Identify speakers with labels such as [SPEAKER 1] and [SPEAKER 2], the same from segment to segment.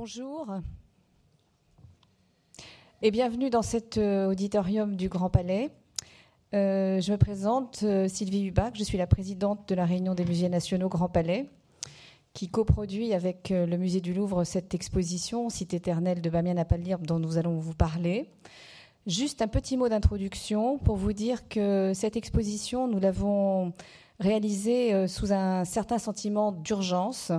[SPEAKER 1] Bonjour et bienvenue dans cet euh, auditorium du Grand Palais. Euh, je me présente euh, Sylvie Hubac, je suis la présidente de la Réunion des musées nationaux Grand Palais, qui coproduit avec le musée du Louvre cette exposition Cité éternelle de Bamiyan Apalirb dont nous allons vous parler. Juste un petit mot d'introduction pour vous dire que cette exposition, nous l'avons réalisée sous un certain sentiment d'urgence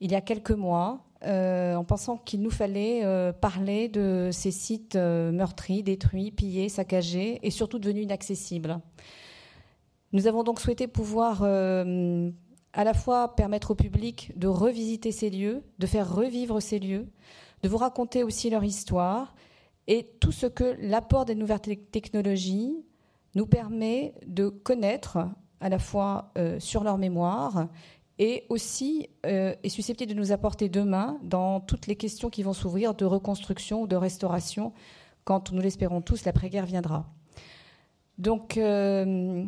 [SPEAKER 1] il y a quelques mois, euh, en pensant qu'il nous fallait euh, parler de ces sites euh, meurtris, détruits, pillés, saccagés et surtout devenus inaccessibles. Nous avons donc souhaité pouvoir à la fois permettre au public de revisiter ces lieux, de faire revivre ces lieux, de vous raconter aussi leur histoire et tout ce que l'apport des nouvelles technologies nous permet de connaître à la fois sur leur mémoire et aussi euh, est susceptible de nous apporter demain dans toutes les questions qui vont s'ouvrir de reconstruction ou de restauration quand, nous l'espérons tous, l'après-guerre viendra. Donc, euh,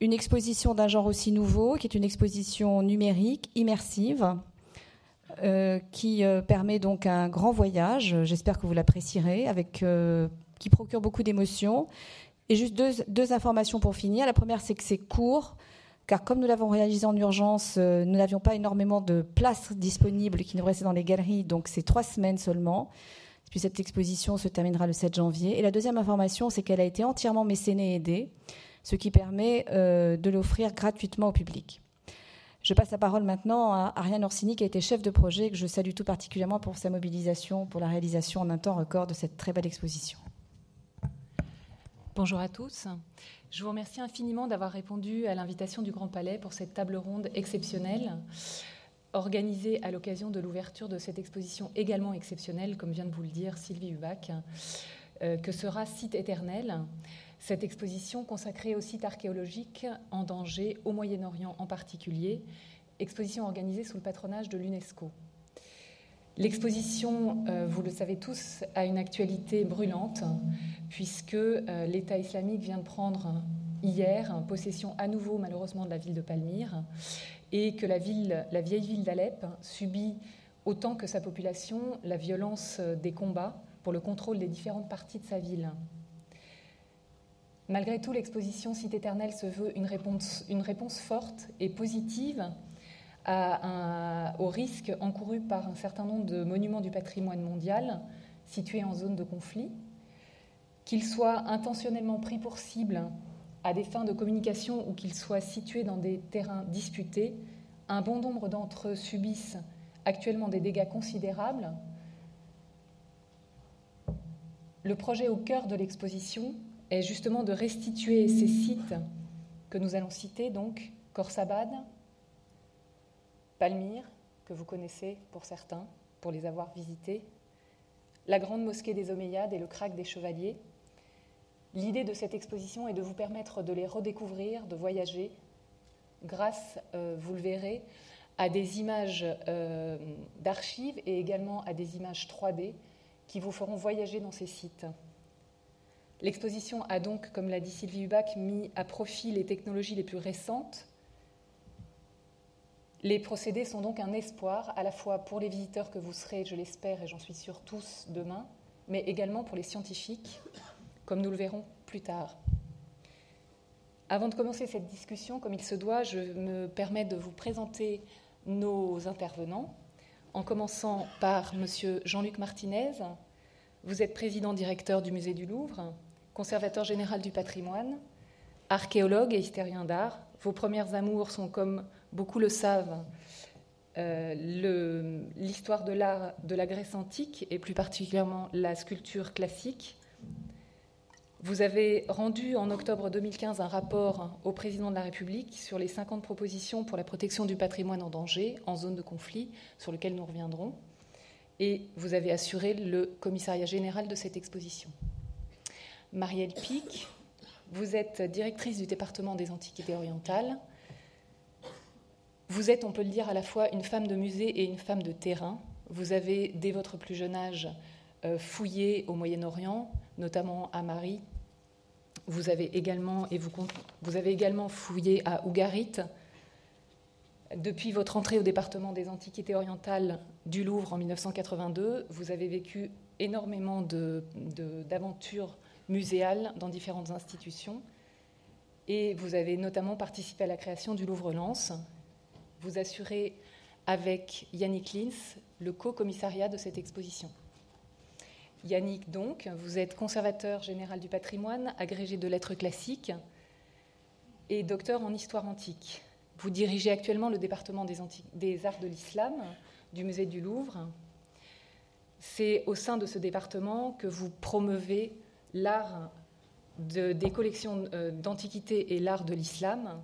[SPEAKER 1] une exposition d'un genre aussi nouveau, qui est une exposition numérique, immersive, euh, qui permet donc un grand voyage, j'espère que vous l'apprécierez, avec, qui procure beaucoup d'émotions. Et juste deux, deux informations pour finir. La première, c'est que c'est court, car comme nous l'avons réalisé en urgence, euh, nous n'avions pas énormément de places disponibles qui nous restaient dans les galeries, donc c'est trois semaines seulement. Puis cette exposition se terminera le 7 janvier. Et la deuxième information, c'est qu'elle a été entièrement mécénée et aidée, ce qui permet euh, de l'offrir gratuitement au public. Je passe la parole maintenant à Ariane Orsini, qui a été chef de projet, que je salue tout particulièrement pour sa mobilisation pour la réalisation en un temps record de cette très belle exposition.
[SPEAKER 2] Bonjour à tous. Je vous remercie infiniment d'avoir répondu à l'invitation du Grand Palais pour cette table ronde exceptionnelle, organisée à l'occasion de l'ouverture de cette exposition également exceptionnelle, comme vient de vous le dire Sylvie Hubac, euh, que sera Site éternel. Cette exposition consacrée au site archéologique en danger au Moyen-Orient en particulier, exposition organisée sous le patronage de l'UNESCO. L'exposition, euh, vous le savez tous, a une actualité brûlante, puisque euh, l'État islamique vient de prendre hier possession à nouveau, malheureusement, de la ville de Palmyre, et que la, vieille ville d'Alep subit autant que sa population la violence des combats pour le contrôle des différentes parties de sa ville. Malgré tout, l'exposition Cité éternelle se veut une réponse forte et positive à au risque encouru par un certain nombre de monuments du patrimoine mondial situés en zone de conflit, qu'ils soient intentionnellement pris pour cible à des fins de communication ou qu'ils soient situés dans des terrains disputés, un bon nombre d'entre eux subissent actuellement des dégâts considérables. Le projet au cœur de l'exposition est justement de restituer ces sites que nous allons citer, donc Korsabad, Palmyre, que vous connaissez pour certains, pour les avoir visités, la grande mosquée des Omeyyades et le Krach des Chevaliers. L'idée de cette exposition est de vous permettre de les redécouvrir, de voyager, grâce, euh, vous le verrez, à des images euh, d'archives et également à des images 3D qui vous feront voyager dans ces sites. L'exposition a donc, comme l'a dit Sylvie Hubac, mis à profit les technologies les plus récentes les procédés sont donc un espoir à la fois pour les visiteurs que vous serez, je l'espère, et j'en suis sûre tous demain, mais également pour les scientifiques, comme nous le verrons plus tard. Avant de commencer cette discussion, comme il se doit, je me permets de vous présenter nos intervenants, en commençant par M. Jean-Luc Martinez. Vous êtes président directeur du Musée du Louvre, conservateur général du patrimoine, archéologue et historien d'art. Vos premières amours sont, comme beaucoup le savent, euh, l'histoire de l'art de la Grèce antique et plus particulièrement la sculpture classique. Vous avez rendu en octobre 2015 un rapport au président de la République sur les 50 propositions pour la protection du patrimoine en danger en zone de conflit, sur lequel nous reviendrons. Et vous avez assuré le commissariat général de cette exposition. Marielle Pic, vous êtes directrice du département des Antiquités orientales. Vous êtes, on peut le dire, à la fois une femme de musée et une femme de terrain. Vous avez, dès votre plus jeune âge, euh, fouillé au Moyen-Orient, notamment à Marie. Vous avez également, et vous, vous avez également fouillé à Ougarit. Depuis votre entrée au département des Antiquités orientales du Louvre en 1982, vous avez vécu énormément d'aventures muséales dans différentes institutions et vous avez notamment participé à la création du Louvre-Lens. Vous assurez avec Yannick Lins le co-commissariat de cette exposition. Yannick, donc, vous êtes conservateur général du patrimoine, agrégé de lettres classiques et docteur en histoire antique. Vous dirigez actuellement le département des, arts de l'islam du musée du Louvre. C'est au sein de ce département que vous promeuvez l'art des collections euh, d'antiquités et l'art de l'islam.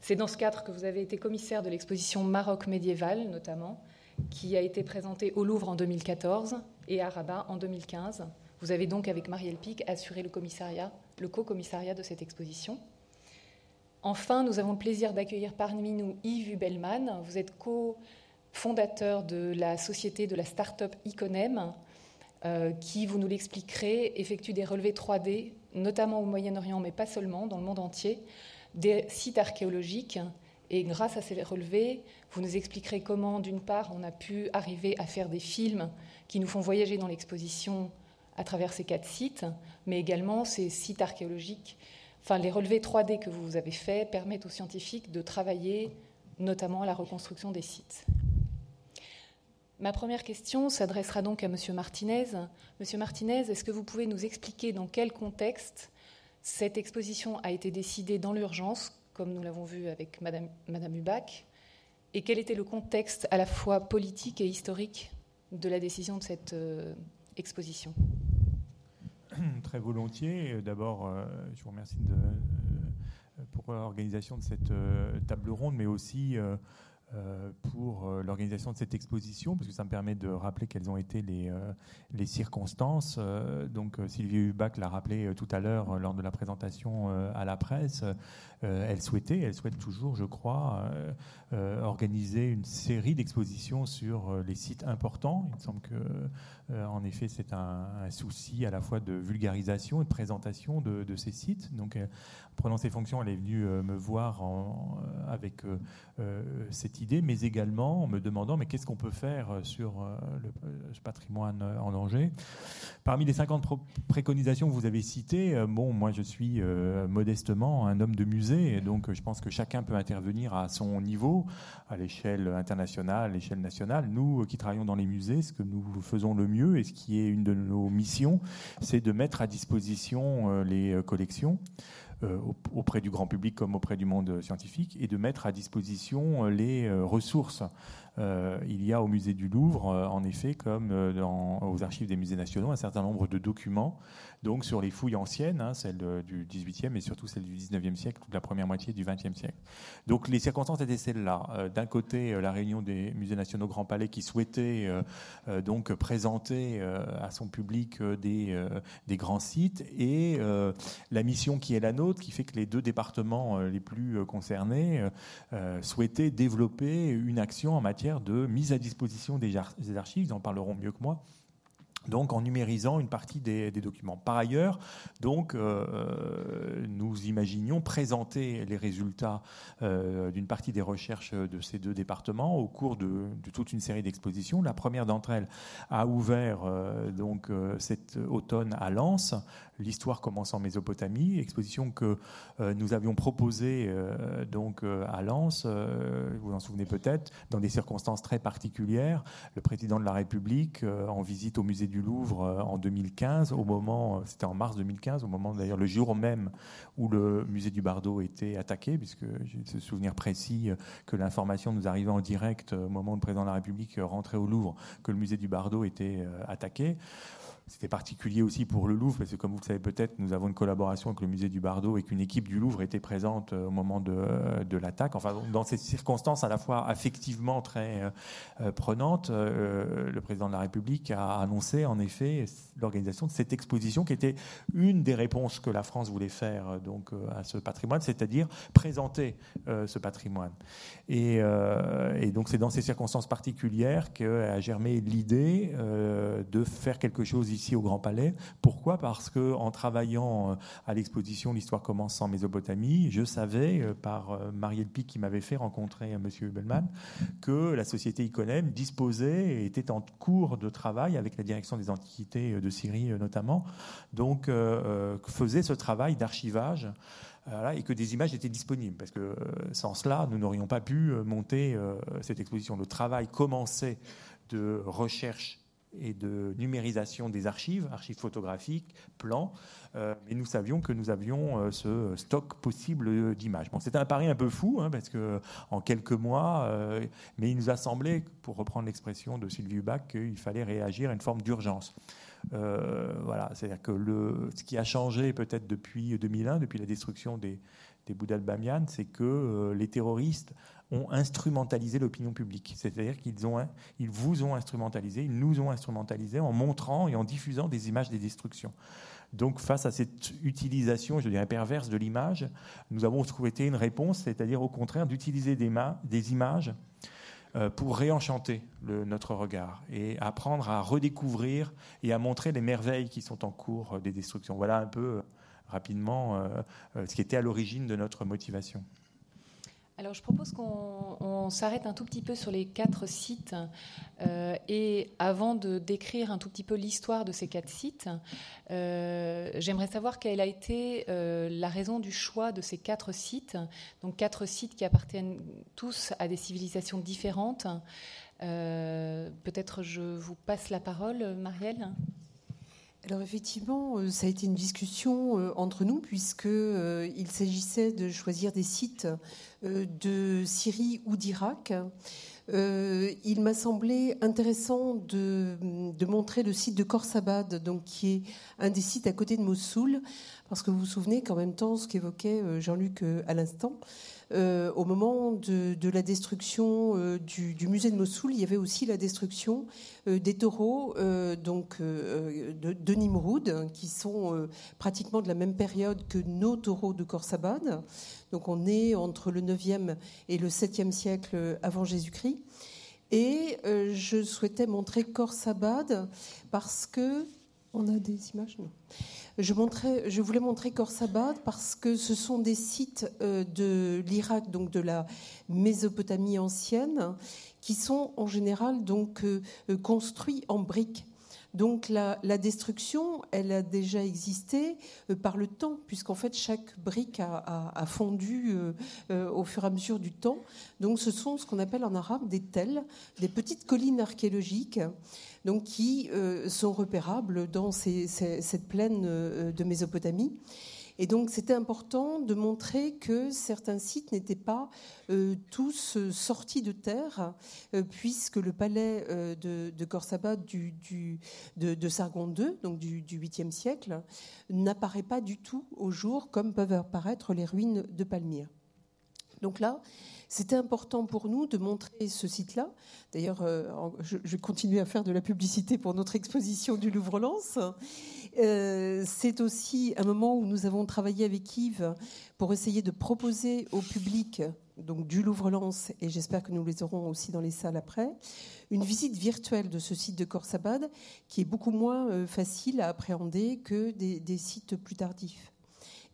[SPEAKER 2] C'est dans ce cadre que vous avez été commissaire de l'exposition Maroc médiéval, notamment, qui a été présentée au Louvre en 2014 et à Rabat en 2015. Vous avez donc, avec Marielle Pic, assuré le commissariat, le co-commissariat de cette exposition. Enfin, nous avons le plaisir d'accueillir parmi nous Yves Hubelman. Vous êtes co-fondateur de la société de la start-up Iconem, euh, qui, vous nous l'expliquerez, effectue des relevés 3D, notamment au Moyen-Orient, mais pas seulement, dans le monde entier, des sites archéologiques. Et grâce à ces relevés, vous nous expliquerez comment, d'une part, on a pu arriver à faire des films qui nous font voyager dans l'exposition à travers ces quatre sites, mais également ces sites archéologiques Enfin, les relevés 3D que vous avez faits permettent aux scientifiques de travailler notamment à la reconstruction des sites. Ma première question s'adressera donc à M. Martinez. Monsieur Martinez, est-ce que vous pouvez nous expliquer dans quel contexte cette exposition a été décidée dans l'urgence, comme nous l'avons vu avec Madame, Madame et quel était le contexte à la fois politique et historique de la décision de cette euh, exposition?
[SPEAKER 3] Très volontiers. D'abord, euh, je vous remercie euh, pour l'organisation de cette table ronde, mais aussi pour euh, l'organisation de cette exposition, parce que ça me permet de rappeler quelles ont été les, euh, circonstances. donc Sylvie Hubac l'a rappelé tout à l'heure lors de la présentation à la presse. elle souhaitait, elle souhaite toujours, je crois, organiser une série d'expositions sur les sites importants. Il me semble que, en effet, c'est un, souci à la fois de vulgarisation et de présentation de, ces sites. Donc, en prenant ses fonctions, elle est venue me voir avec cette mais également en me demandant mais qu'est-ce qu'on peut faire euh, sur euh, le, ce patrimoine euh, en danger? Parmi les 50 préconisations que vous avez citées, bon, moi je suis modestement un homme de musée, et donc je pense que chacun peut intervenir à son niveau, à l'échelle internationale, à l'échelle nationale. Nous qui travaillons dans les musées, ce que nous faisons le mieux et ce qui est une de nos missions, c'est de mettre à disposition les collections. Euh, auprès du grand public comme auprès du monde scientifique et de mettre à disposition euh, les euh, ressources. Il y a au musée du Louvre, en effet, comme aux archives des musées nationaux, un certain nombre de documents donc sur les fouilles anciennes, hein, celles du 18e et surtout celles du 19e siècle, toute la première moitié du 20e siècle. Donc les circonstances étaient celles-là. D'un côté, la réunion des musées nationaux Grand Palais qui souhaitait donc présenter à son public des grands sites et la mission qui est la nôtre, qui fait que les deux départements les plus concernés souhaitaient développer une action en matière de mise à disposition des, archives, ils en parleront mieux que moi, donc en numérisant une partie des, documents. Par ailleurs, euh, nous imaginions présenter les résultats euh, d'une partie des recherches de ces deux départements au cours de, toute une série d'expositions. La première d'entre elles a ouvert euh, cet automne à Lens, l'histoire commence en Mésopotamie, exposition que nous avions proposée donc à Lens, vous vous en souvenez peut-être, dans des circonstances très particulières. Le président de la République, en visite au musée du Louvre euh, en 2015, au moment, euh, c'était en mars 2015, au moment d'ailleurs le jour même où le musée du Bardo était attaqué, puisque j'ai ce souvenir précis euh, que l'information nous arrivait en direct au moment où le président de la République rentrait au Louvre, que le musée du Bardo était attaqué. C'était particulier aussi pour le Louvre, parce que comme vous le savez peut-être, nous avons une collaboration avec le musée du Bardo et qu'une équipe du Louvre était présente euh, au moment de, euh, de l'attaque. Enfin, dans ces circonstances à la fois affectivement très euh, prenantes, le président de la République a annoncé en effet l'organisation de cette exposition qui était une des réponses que la France voulait faire donc à ce patrimoine, c'est-à-dire présenter ce patrimoine. Et, et donc c'est dans ces circonstances particulières qu'a germé l'idée de faire quelque chose ici ici au Grand Palais. Pourquoi? Parce que en travaillant à l'exposition L'histoire commence en Mésopotamie, je savais par Marielle Pic qui m'avait fait rencontrer Monsieur Hubelmann que la société Iconem disposait et était en cours de travail avec la direction des antiquités de Syrie notamment, donc faisait ce travail d'archivage et que des images étaient disponibles. Parce que euh, sans cela, nous n'aurions pas pu euh, monter euh, cette exposition. Le travail commençait de recherche et de numérisation des archives, archives photographiques, plans, mais nous savions que nous avions ce stock possible d'images. Bon, c'était un pari un peu fou, hein, parce que en quelques mois, mais il nous a semblé, pour reprendre l'expression de Sylvie Hubac, qu'il fallait réagir à une forme d'urgence. Euh, voilà, c'est-à-dire que le, ce qui a changé peut-être depuis 2001, depuis la destruction des, des Bouddhas c'est que euh, les terroristes ont instrumentalisé l'opinion publique. C'est-à-dire qu'ils ont, ils vous ont instrumentalisé, ils nous ont instrumentalisé en montrant et en diffusant des images des destructions. Donc, face à cette utilisation, je dirais perverse de l'image, nous avons trouvé une réponse, c'est-à-dire au contraire d'utiliser des, des images euh, pour réenchanter notre regard et apprendre à redécouvrir et à montrer les merveilles qui sont en cours des destructions. Voilà un peu euh, rapidement euh, ce qui était à l'origine de notre motivation.
[SPEAKER 2] Alors je propose qu'on s'arrête un tout petit peu sur les quatre sites euh, et avant de décrire un tout petit peu l'histoire de ces quatre sites, euh, j'aimerais savoir quelle a été euh, la raison du choix de ces quatre sites, donc quatre sites qui appartiennent tous à des civilisations différentes. Peut-être je vous passe la parole, Marielle.
[SPEAKER 4] Alors effectivement, euh, ça a été une discussion euh, entre nous puisque euh, il s'agissait de choisir des sites de Syrie ou d'Irak. il m'a semblé intéressant de, montrer le site de Khorsabad, donc qui est un des sites à côté de Mossoul, parce que vous vous souvenez qu'en même temps, ce qu'évoquait Jean-Luc à l'instant, euh, au moment de, la destruction euh, du, musée de Mossoul, il y avait aussi la destruction euh, des taureaux donc, de, de, Nimroud, qui sont pratiquement de la même période que nos taureaux de Khorsabad. Donc on est entre le 9e et le 7e siècle avant Jésus-Christ. Et je souhaitais montrer Khorsabad parce que... On a des images non je, voulais montrer Khorsabad parce que ce sont des sites euh, de l'Irak, donc de la Mésopotamie ancienne, qui sont en général donc euh, construits en briques. Donc la, destruction, elle a déjà existé euh, par le temps, puisqu'en fait chaque brique a, fondu au fur et à mesure du temps. Donc ce sont ce qu'on appelle en arabe des tels, des petites collines archéologiques donc qui euh, sont repérables dans cette plaine euh, de Mésopotamie. Et donc c'était important de montrer que certains sites n'étaient pas euh, tous sortis de terre, puisque le palais de, de du, de, Sargon II, donc du, du 8e siècle, n'apparaît pas du tout au jour comme peuvent apparaître les ruines de Palmyre. Donc là, c'était important pour nous de montrer ce site-là. D'ailleurs, euh, je, vais continuer à faire de la publicité pour notre exposition du Louvre-Lens. Euh, c'est aussi un moment où nous avons travaillé avec Yves pour essayer de proposer au public donc du Louvre-Lens, et j'espère que nous les aurons aussi dans les salles après, une visite virtuelle de ce site de Khorsabad qui est beaucoup moins euh, facile à appréhender que des sites plus tardifs.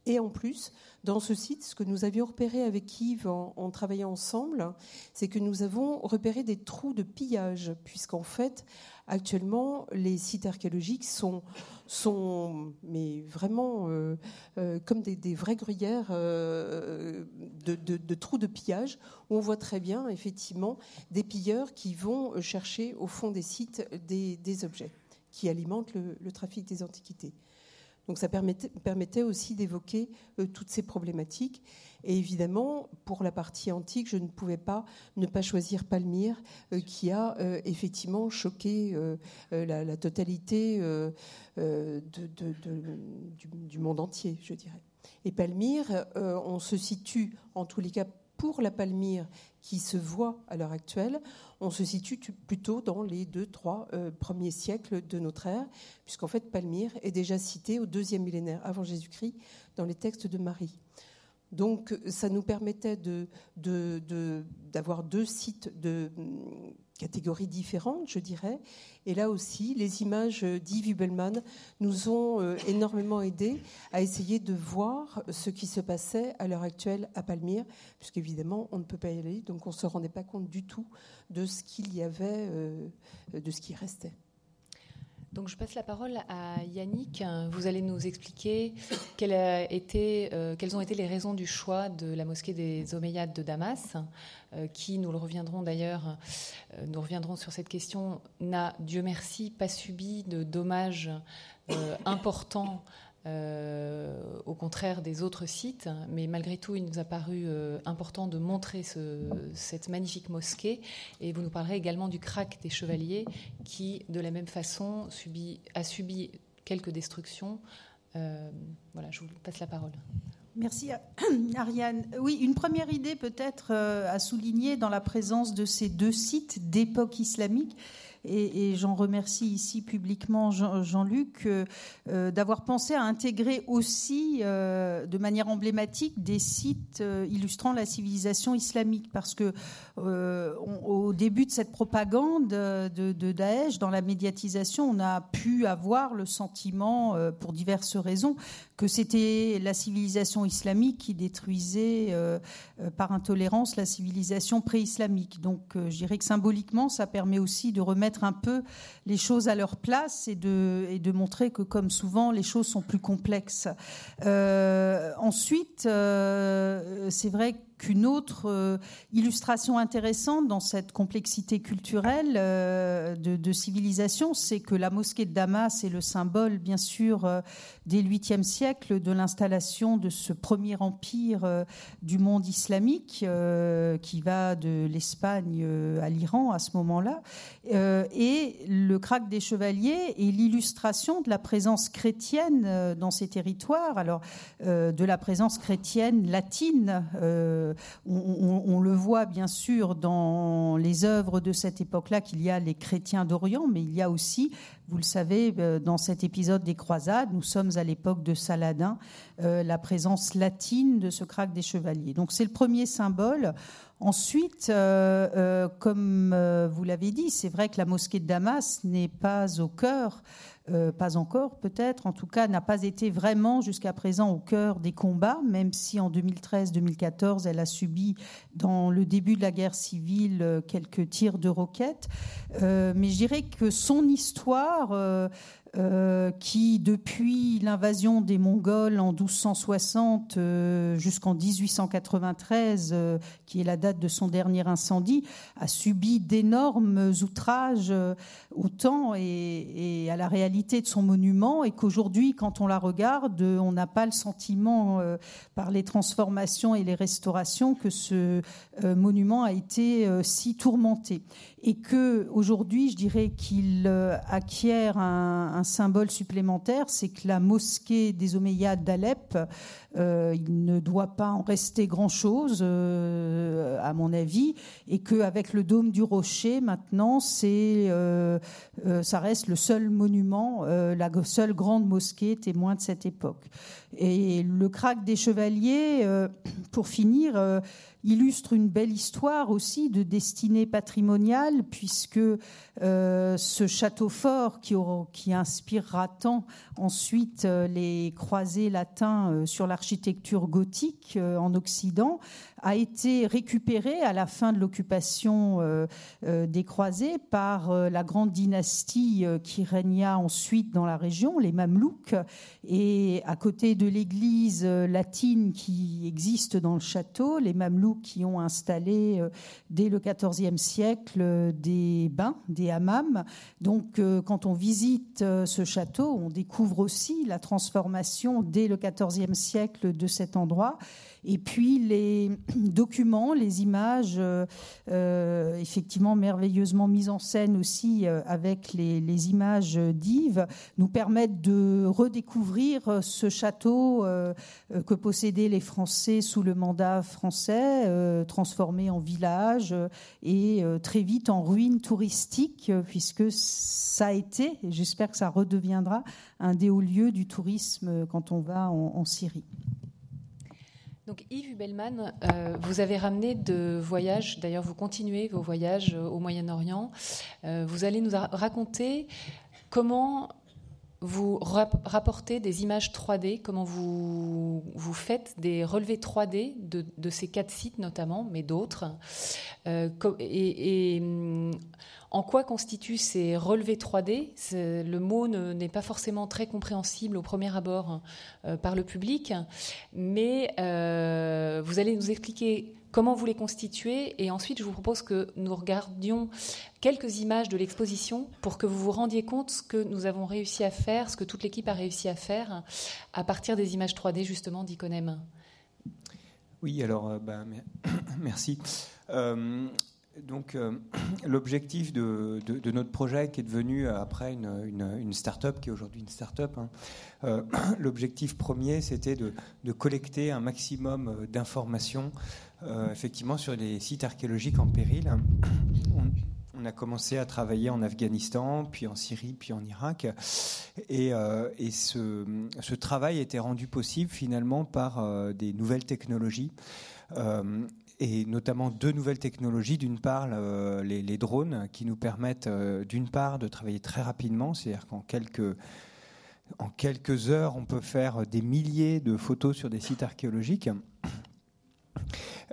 [SPEAKER 4] Et en plus, dans ce site, ce que nous avions repéré avec Yves en, travaillant ensemble, c'est que nous avons repéré des trous de pillage, puisqu'en fait, actuellement, les sites archéologiques sont, mais vraiment euh, euh, comme des, vraies gruyères euh, de, trous de pillage, où on voit très bien, effectivement, des pilleurs qui vont chercher au fond des sites des, objets qui alimentent le trafic des antiquités. Donc ça permettait, aussi d'évoquer euh, toutes ces problématiques. Et évidemment, pour la partie antique, je ne pouvais pas ne pas choisir Palmyre, euh, qui a euh, effectivement choqué la, totalité du, monde entier, je dirais. Et Palmyre, on se situe en tous les cas pour la Palmyre qui se voit à l'heure actuelle, on se situe plutôt dans les deux, trois euh, premiers siècles de notre ère, puisqu'en fait Palmyre est déjà cité au deuxième millénaire avant Jésus-Christ dans les textes de Marie. Donc ça nous permettait d'avoir deux sites catégories différentes, je dirais. Et là aussi, les images d'Yves Hubelmann nous ont euh, énormément aidés à essayer de voir ce qui se passait à l'heure actuelle à Palmyre, puisqu'évidemment, on ne peut pas y aller, donc on ne se rendait pas compte du tout de ce qu'il y avait, euh, de ce qui restait.
[SPEAKER 2] Donc je passe la parole à Yannick. Vous allez nous expliquer euh, quelles ont été les raisons du choix de la mosquée des Omeyyades de Damas, euh, qui, nous le reviendrons d'ailleurs, euh, nous reviendrons sur cette question, n'a, Dieu merci, pas subi de dommages importants euh, au contraire des autres sites, mais malgré tout, il nous a paru euh, important de montrer cette magnifique mosquée. Et vous nous parlerez également du crack des chevaliers, qui, de la même façon, a subi quelques destructions. Euh, voilà, je vous passe la parole.
[SPEAKER 5] Merci Ariane. Oui, une première idée peut-être à souligner dans la présence de ces deux sites d'époque islamique, et, j'en remercie ici publiquement Jean-Luc euh, d'avoir pensé à intégrer aussi euh, de manière emblématique des sites euh, illustrant la civilisation islamique, parce que au début de cette propagande de, de, Daesh, dans la médiatisation, on a pu avoir le sentiment, pour diverses raisons, que c'était la civilisation islamique qui détruisait par intolérance la civilisation pré-islamique. Donc, je dirais que symboliquement, ça permet aussi de remettre un peu les choses à leur place et de, et de montrer que, comme souvent, les choses sont plus complexes. Euh, ensuite, euh, c'est vrai que qu'une autre euh, illustration intéressante dans cette complexité culturelle euh, de, civilisation, c'est que la mosquée de Damas est le symbole, bien sûr, euh, des 8e siècles de l'installation de ce premier empire du monde islamique qui va de l'Espagne à l'Iran à ce moment-là. et le crack des chevaliers est l'illustration de la présence chrétienne dans ces territoires, alors de la présence chrétienne latine euh, on, le voit bien sûr dans les œuvres de cette époque-là qu'il y a les chrétiens d'Orient, mais il y a aussi, vous le savez, euh, dans cet épisode des croisades, nous sommes à l'époque de Saladin, euh, la présence latine de ce crack des chevaliers. Donc c'est le premier symbole. Ensuite, comme vous l'avez dit, c'est vrai que la mosquée de Damas n'est pas au cœur euh, pas encore peut-être, en tout cas n'a pas été vraiment jusqu'à présent au cœur des combats, même si en 2013-2014 elle a subi dans le début de la guerre civile euh, quelques tirs de roquettes. Euh, mais je dirais que son histoire euh, qui, depuis l'invasion des Mongols en 1260 euh, jusqu'en 1893, euh, qui est la date de son dernier incendie, a subi d'énormes outrages au temps et, à la réalité de son monument, et qu'aujourd'hui, quand on la regarde, on n'a pas le sentiment, par les transformations et les restaurations, que ce monument a été si tourmenté et que aujourd'hui, je dirais qu'il euh, acquiert un, symbole supplémentaire, c'est que la mosquée des Omeyyades d'Alep, euh, il ne doit pas en rester grand-chose, euh, à mon avis, et qu'avec le dôme du rocher, maintenant, c'est, ça reste le seul monument, la seule grande mosquée témoin de cette époque. Et le crack des chevaliers, pour finir, illustre une belle histoire aussi de destinée patrimoniale, puisque euh, ce château fort qui, inspirera tant ensuite euh, les croisés latins euh, sur l'architecture gothique en Occident a été récupéré à la fin de l'occupation des croisés par la grande dynastie qui régna ensuite dans la région, les Mamelouks, et à côté de l'église latine qui existe dans le château, les Mamelouks qui ont installé dès le XIVe siècle des bains, des hammams. Donc, euh, quand on visite euh, ce château, on découvre aussi la transformation dès le XIVe siècle de cet endroit. Et puis les documents, les images, euh, euh, effectivement merveilleusement mises en scène aussi euh, avec les, images d'Yves, nous permettent de redécouvrir ce château que possédaient les Français sous le mandat français, transformé en village et très vite en ruine touristique, puisque ça a été, et j'espère que ça redeviendra, un des hauts lieux du tourisme quand on va en Syrie.
[SPEAKER 2] Donc Yves Hubelman, euh, vous avez ramené de voyages, d'ailleurs vous continuez vos voyages euh, au Moyen-Orient. Euh, vous allez nous raconter comment vous rapportez des images 3D, comment vous, faites des relevés 3D de, ces quatre sites notamment, mais d'autres. hum, en quoi constituent ces relevés 3D Le mot n'est pas forcément très compréhensible au premier abord euh, par le public, mais euh, vous allez nous expliquer comment vous les constituez et ensuite je vous propose que nous regardions quelques images de l'exposition pour que vous vous rendiez compte ce que nous avons réussi à faire, ce que toute l'équipe a réussi à faire à partir des images 3D justement d'Iconem.
[SPEAKER 6] Oui, alors euh, bah, merci donc, euh, l'objectif de, notre projet, qui est devenu euh, après une, start-up, qui est aujourd'hui une start-up, hein, euh, l'objectif premier, c'était de, collecter un maximum d'informations, effectivement, sur les sites archéologiques en péril. On, a commencé à travailler en Afghanistan, puis en Syrie, puis en Irak. Et, ce, travail était rendu possible finalement par des nouvelles technologies et notamment deux nouvelles technologies. D'une part, les, drones qui nous permettent, euh, d'une part, de travailler très rapidement, c'est-à-dire qu'en quelques, en quelques heures, on peut faire des milliers de photos sur des sites archéologiques.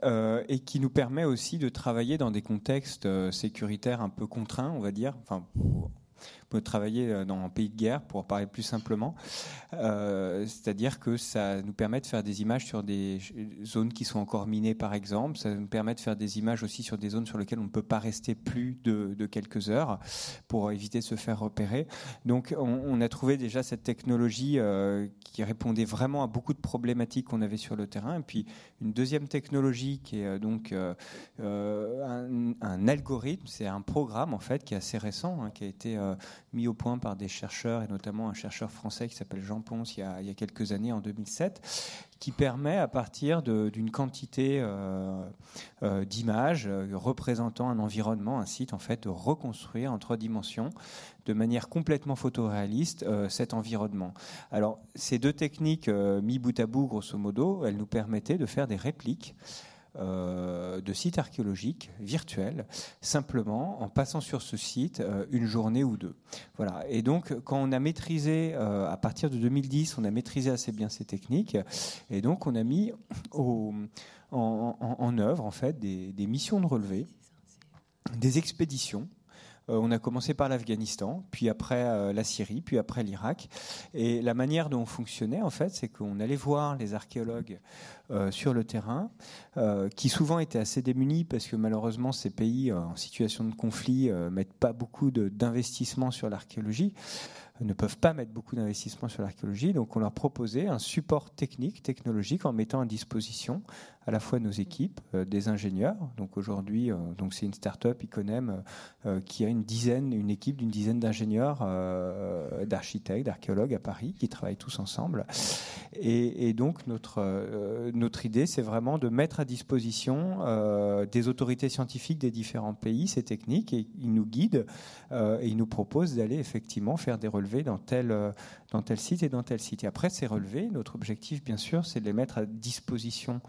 [SPEAKER 6] Euh, et qui nous permet aussi de travailler dans des contextes euh, sécuritaires un peu contraints, on va dire, peut travailler euh, dans un pays de guerre, pour parler plus simplement. Euh, c'est-à-dire que ça nous permet de faire des images sur des zones qui sont encore minées, par exemple. Ça nous permet de faire des images aussi sur des zones sur lesquelles on ne peut pas rester plus de, quelques heures pour éviter de se faire repérer. Donc, on, a trouvé déjà cette technologie euh, qui répondait vraiment à beaucoup de problématiques qu'on avait sur le terrain. Et puis, une deuxième technologie qui est donc un, algorithme, c'est un programme en fait qui est assez récent, hein, qui a été mis au point par des chercheurs, et notamment un chercheur français qui s'appelle Jean Ponce il y, a, quelques années, en 2007, qui permet à partir d'une quantité euh, euh, d'images euh, représentant un environnement, un site, en fait, de reconstruire en trois dimensions de manière complètement photoréaliste cet environnement. Alors, ces deux techniques mis bout à bout, grosso modo, elles nous permettaient de faire des répliques euh, de sites archéologiques virtuels, simplement en passant sur ce site euh, une journée ou deux. Voilà. Et donc, quand on a maîtrisé, euh, à partir de 2010, on a maîtrisé assez bien ces techniques, et donc on a mis en, œuvre en fait des, des missions de relevé, des expéditions on a commencé par l'Afghanistan, puis après euh, la Syrie, puis après l'Irak. Et la manière dont on fonctionnait, en fait, c'est qu'on allait voir les archéologues euh, sur le terrain, qui souvent étaient assez démunis parce que malheureusement ces pays en situation de conflit mettent pas beaucoup d'investissement sur l'archéologie ne peuvent pas mettre beaucoup d'investissement sur l'archéologie. Donc on leur proposait un support technique, technologique, en mettant à disposition à la fois nos équipes, euh, des ingénieurs. Donc aujourd'hui, euh, donc c'est une start-up Iconem euh, qui a une dizaine, une équipe d'une dizaine d'ingénieurs, d'architectes, d'archéologues à Paris qui travaillent tous ensemble. Et, et donc notre notre idée, c'est vraiment de mettre à disposition des autorités scientifiques des différents pays ces techniques et ils nous guident et ils nous proposent d'aller effectivement faire des relevés dans tel dans tel site et dans tel site. Et après ces relevés, notre objectif, bien sûr, c'est de les mettre à disposition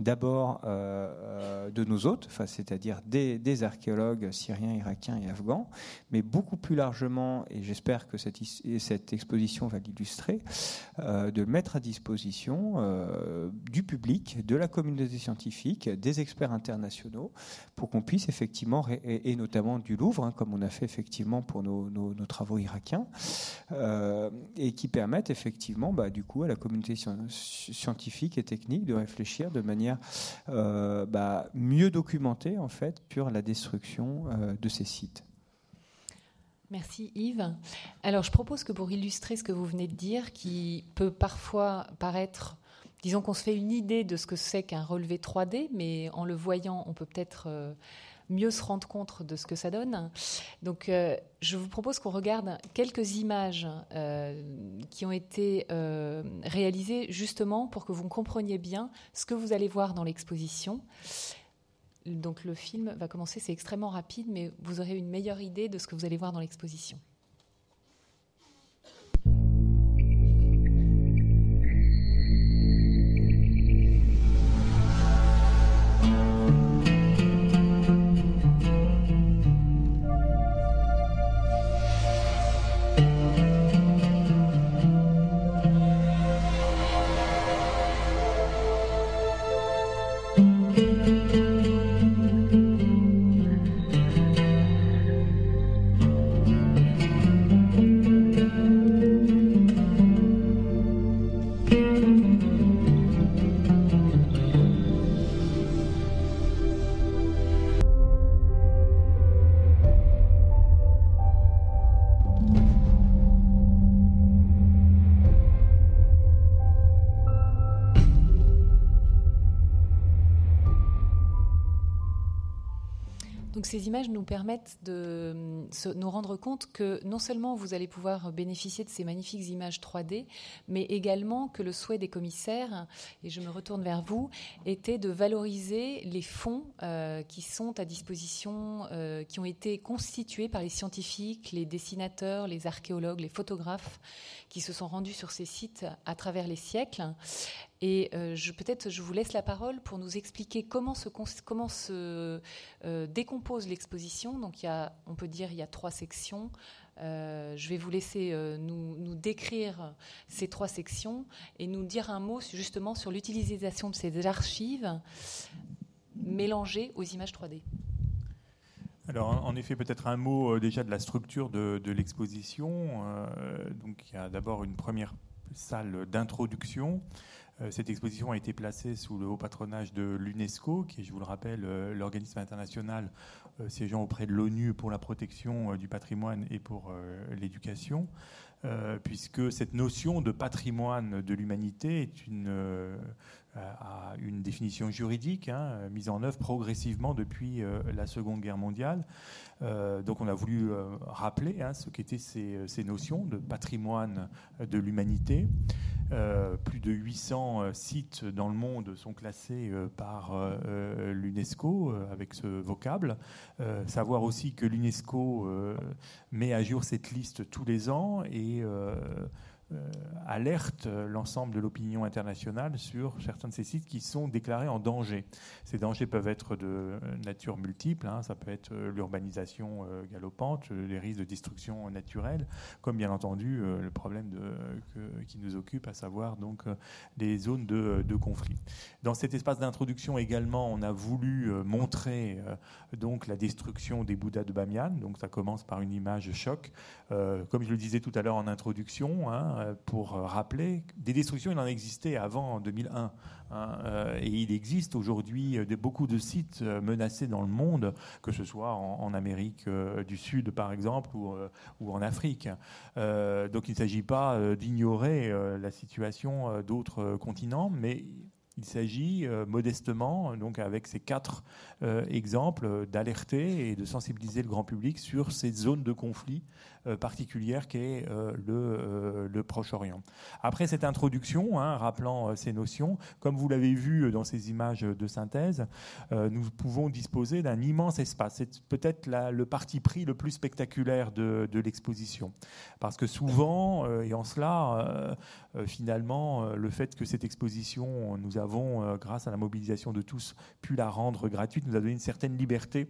[SPEAKER 6] d'abord euh, euh, de nos hôtes, enfin, c'est-à-dire des, archéologues syriens, irakiens et afghans, mais beaucoup plus largement, et j'espère que cette, exposition va l'illustrer, euh, de mettre à disposition du public, de la communauté scientifique, des experts internationaux, pour qu'on puisse effectivement, et, notamment du Louvre, hein, comme on a fait effectivement pour nos, travaux irakiens, qui permettent effectivement, bah, du coup, à la communauté scientifique et technique de réfléchir de manière euh, bah, mieux documentée en fait sur la destruction euh, de ces sites.
[SPEAKER 2] Merci Yves. Alors je propose que pour illustrer ce que vous venez de dire, qui peut parfois paraître, disons qu'on se fait une idée de ce que c'est qu'un relevé 3D, mais en le voyant, on peut peut-être euh, mieux se rendre compte de ce que ça donne. Donc, euh, je vous propose qu'on regarde quelques images euh, qui ont été euh, réalisées justement pour que vous compreniez bien ce que vous allez voir dans l'exposition. Donc, le film va commencer, c'est extrêmement rapide, mais vous aurez une meilleure idée de ce que vous allez voir dans l'exposition. Ces images nous permettent de nous rendre compte que non seulement vous allez pouvoir bénéficier de ces magnifiques images 3D, mais également que le souhait des commissaires, et je me retourne vers vous, était de valoriser les fonds euh, qui sont à disposition, euh, qui ont été constitués par les scientifiques, les dessinateurs, les archéologues, les photographes qui se sont rendus sur ces sites à travers les siècles et euh, peut-être je vous laisse la parole pour nous expliquer comment se, euh, décompose l'exposition. Donc on peut dire il y a trois sections. Euh, je vais vous laisser nous, décrire ces trois sections et nous dire un mot justement sur l'utilisation de ces archives mélangées aux images 3D.
[SPEAKER 3] Alors, en effet, peut-être un mot déjà de la structure de, de l'exposition. donc, il y a d'abord une première salle d'introduction cette exposition a été placée sous le haut patronage de l'UNESCO, qui est, je vous le rappelle, euh, l'organisme international euh, siégeant auprès de l'ONU pour la protection du patrimoine et pour l'éducation, puisque cette notion de patrimoine de l'humanité est une, définition juridique hein, mise en œuvre progressivement depuis la Seconde Guerre mondiale. donc on a voulu rappeler hein, ce qu'étaient ces, notions de patrimoine de l'humanité. Euh, plus de 800 euh, sites dans le monde sont classés euh, par l'UNESCO avec ce vocable. savoir aussi que l'UNESCO met à jour cette liste tous les ans et alerte l'ensemble de l'opinion internationale sur certains de ces sites qui sont déclarés en danger. Ces dangers peuvent être de nature multiple, hein. ça peut être euh, l'urbanisation euh, galopante, les risques de destruction naturelle, comme bien entendu le problème de, qui nous occupe, à savoir donc les zones de, conflit. Dans cet espace d'introduction également, on a voulu montrer donc la destruction des Bouddhas de Bamiyan. Donc ça commence par une image choc, comme je le disais tout à l'heure en introduction. Hein, euh, pour euh, rappeler, des destructions, il en existait avant en 2001. Hein, euh, et il existe aujourd'hui beaucoup de sites menacés dans le monde, que ce soit en, Amérique du Sud, par exemple, ou, en Afrique. donc il ne s'agit pas d'ignorer la situation d'autres continents, mais il s'agit modestement, donc avec ces quatre exemples, d'alerter et de sensibiliser le grand public sur ces zones de conflit euh, particulière qu'est euh, le, euh, le Proche-Orient. Après cette introduction, hein, rappelant ces notions, comme vous l'avez vu dans ces images de synthèse, nous pouvons disposer d'un immense espace. C'est peut-être le parti pris le plus spectaculaire de, de l'exposition. Parce que souvent, et en cela, finalement, le fait que cette exposition, nous avons, grâce à la mobilisation de tous, pu la rendre gratuite, nous a donné une certaine liberté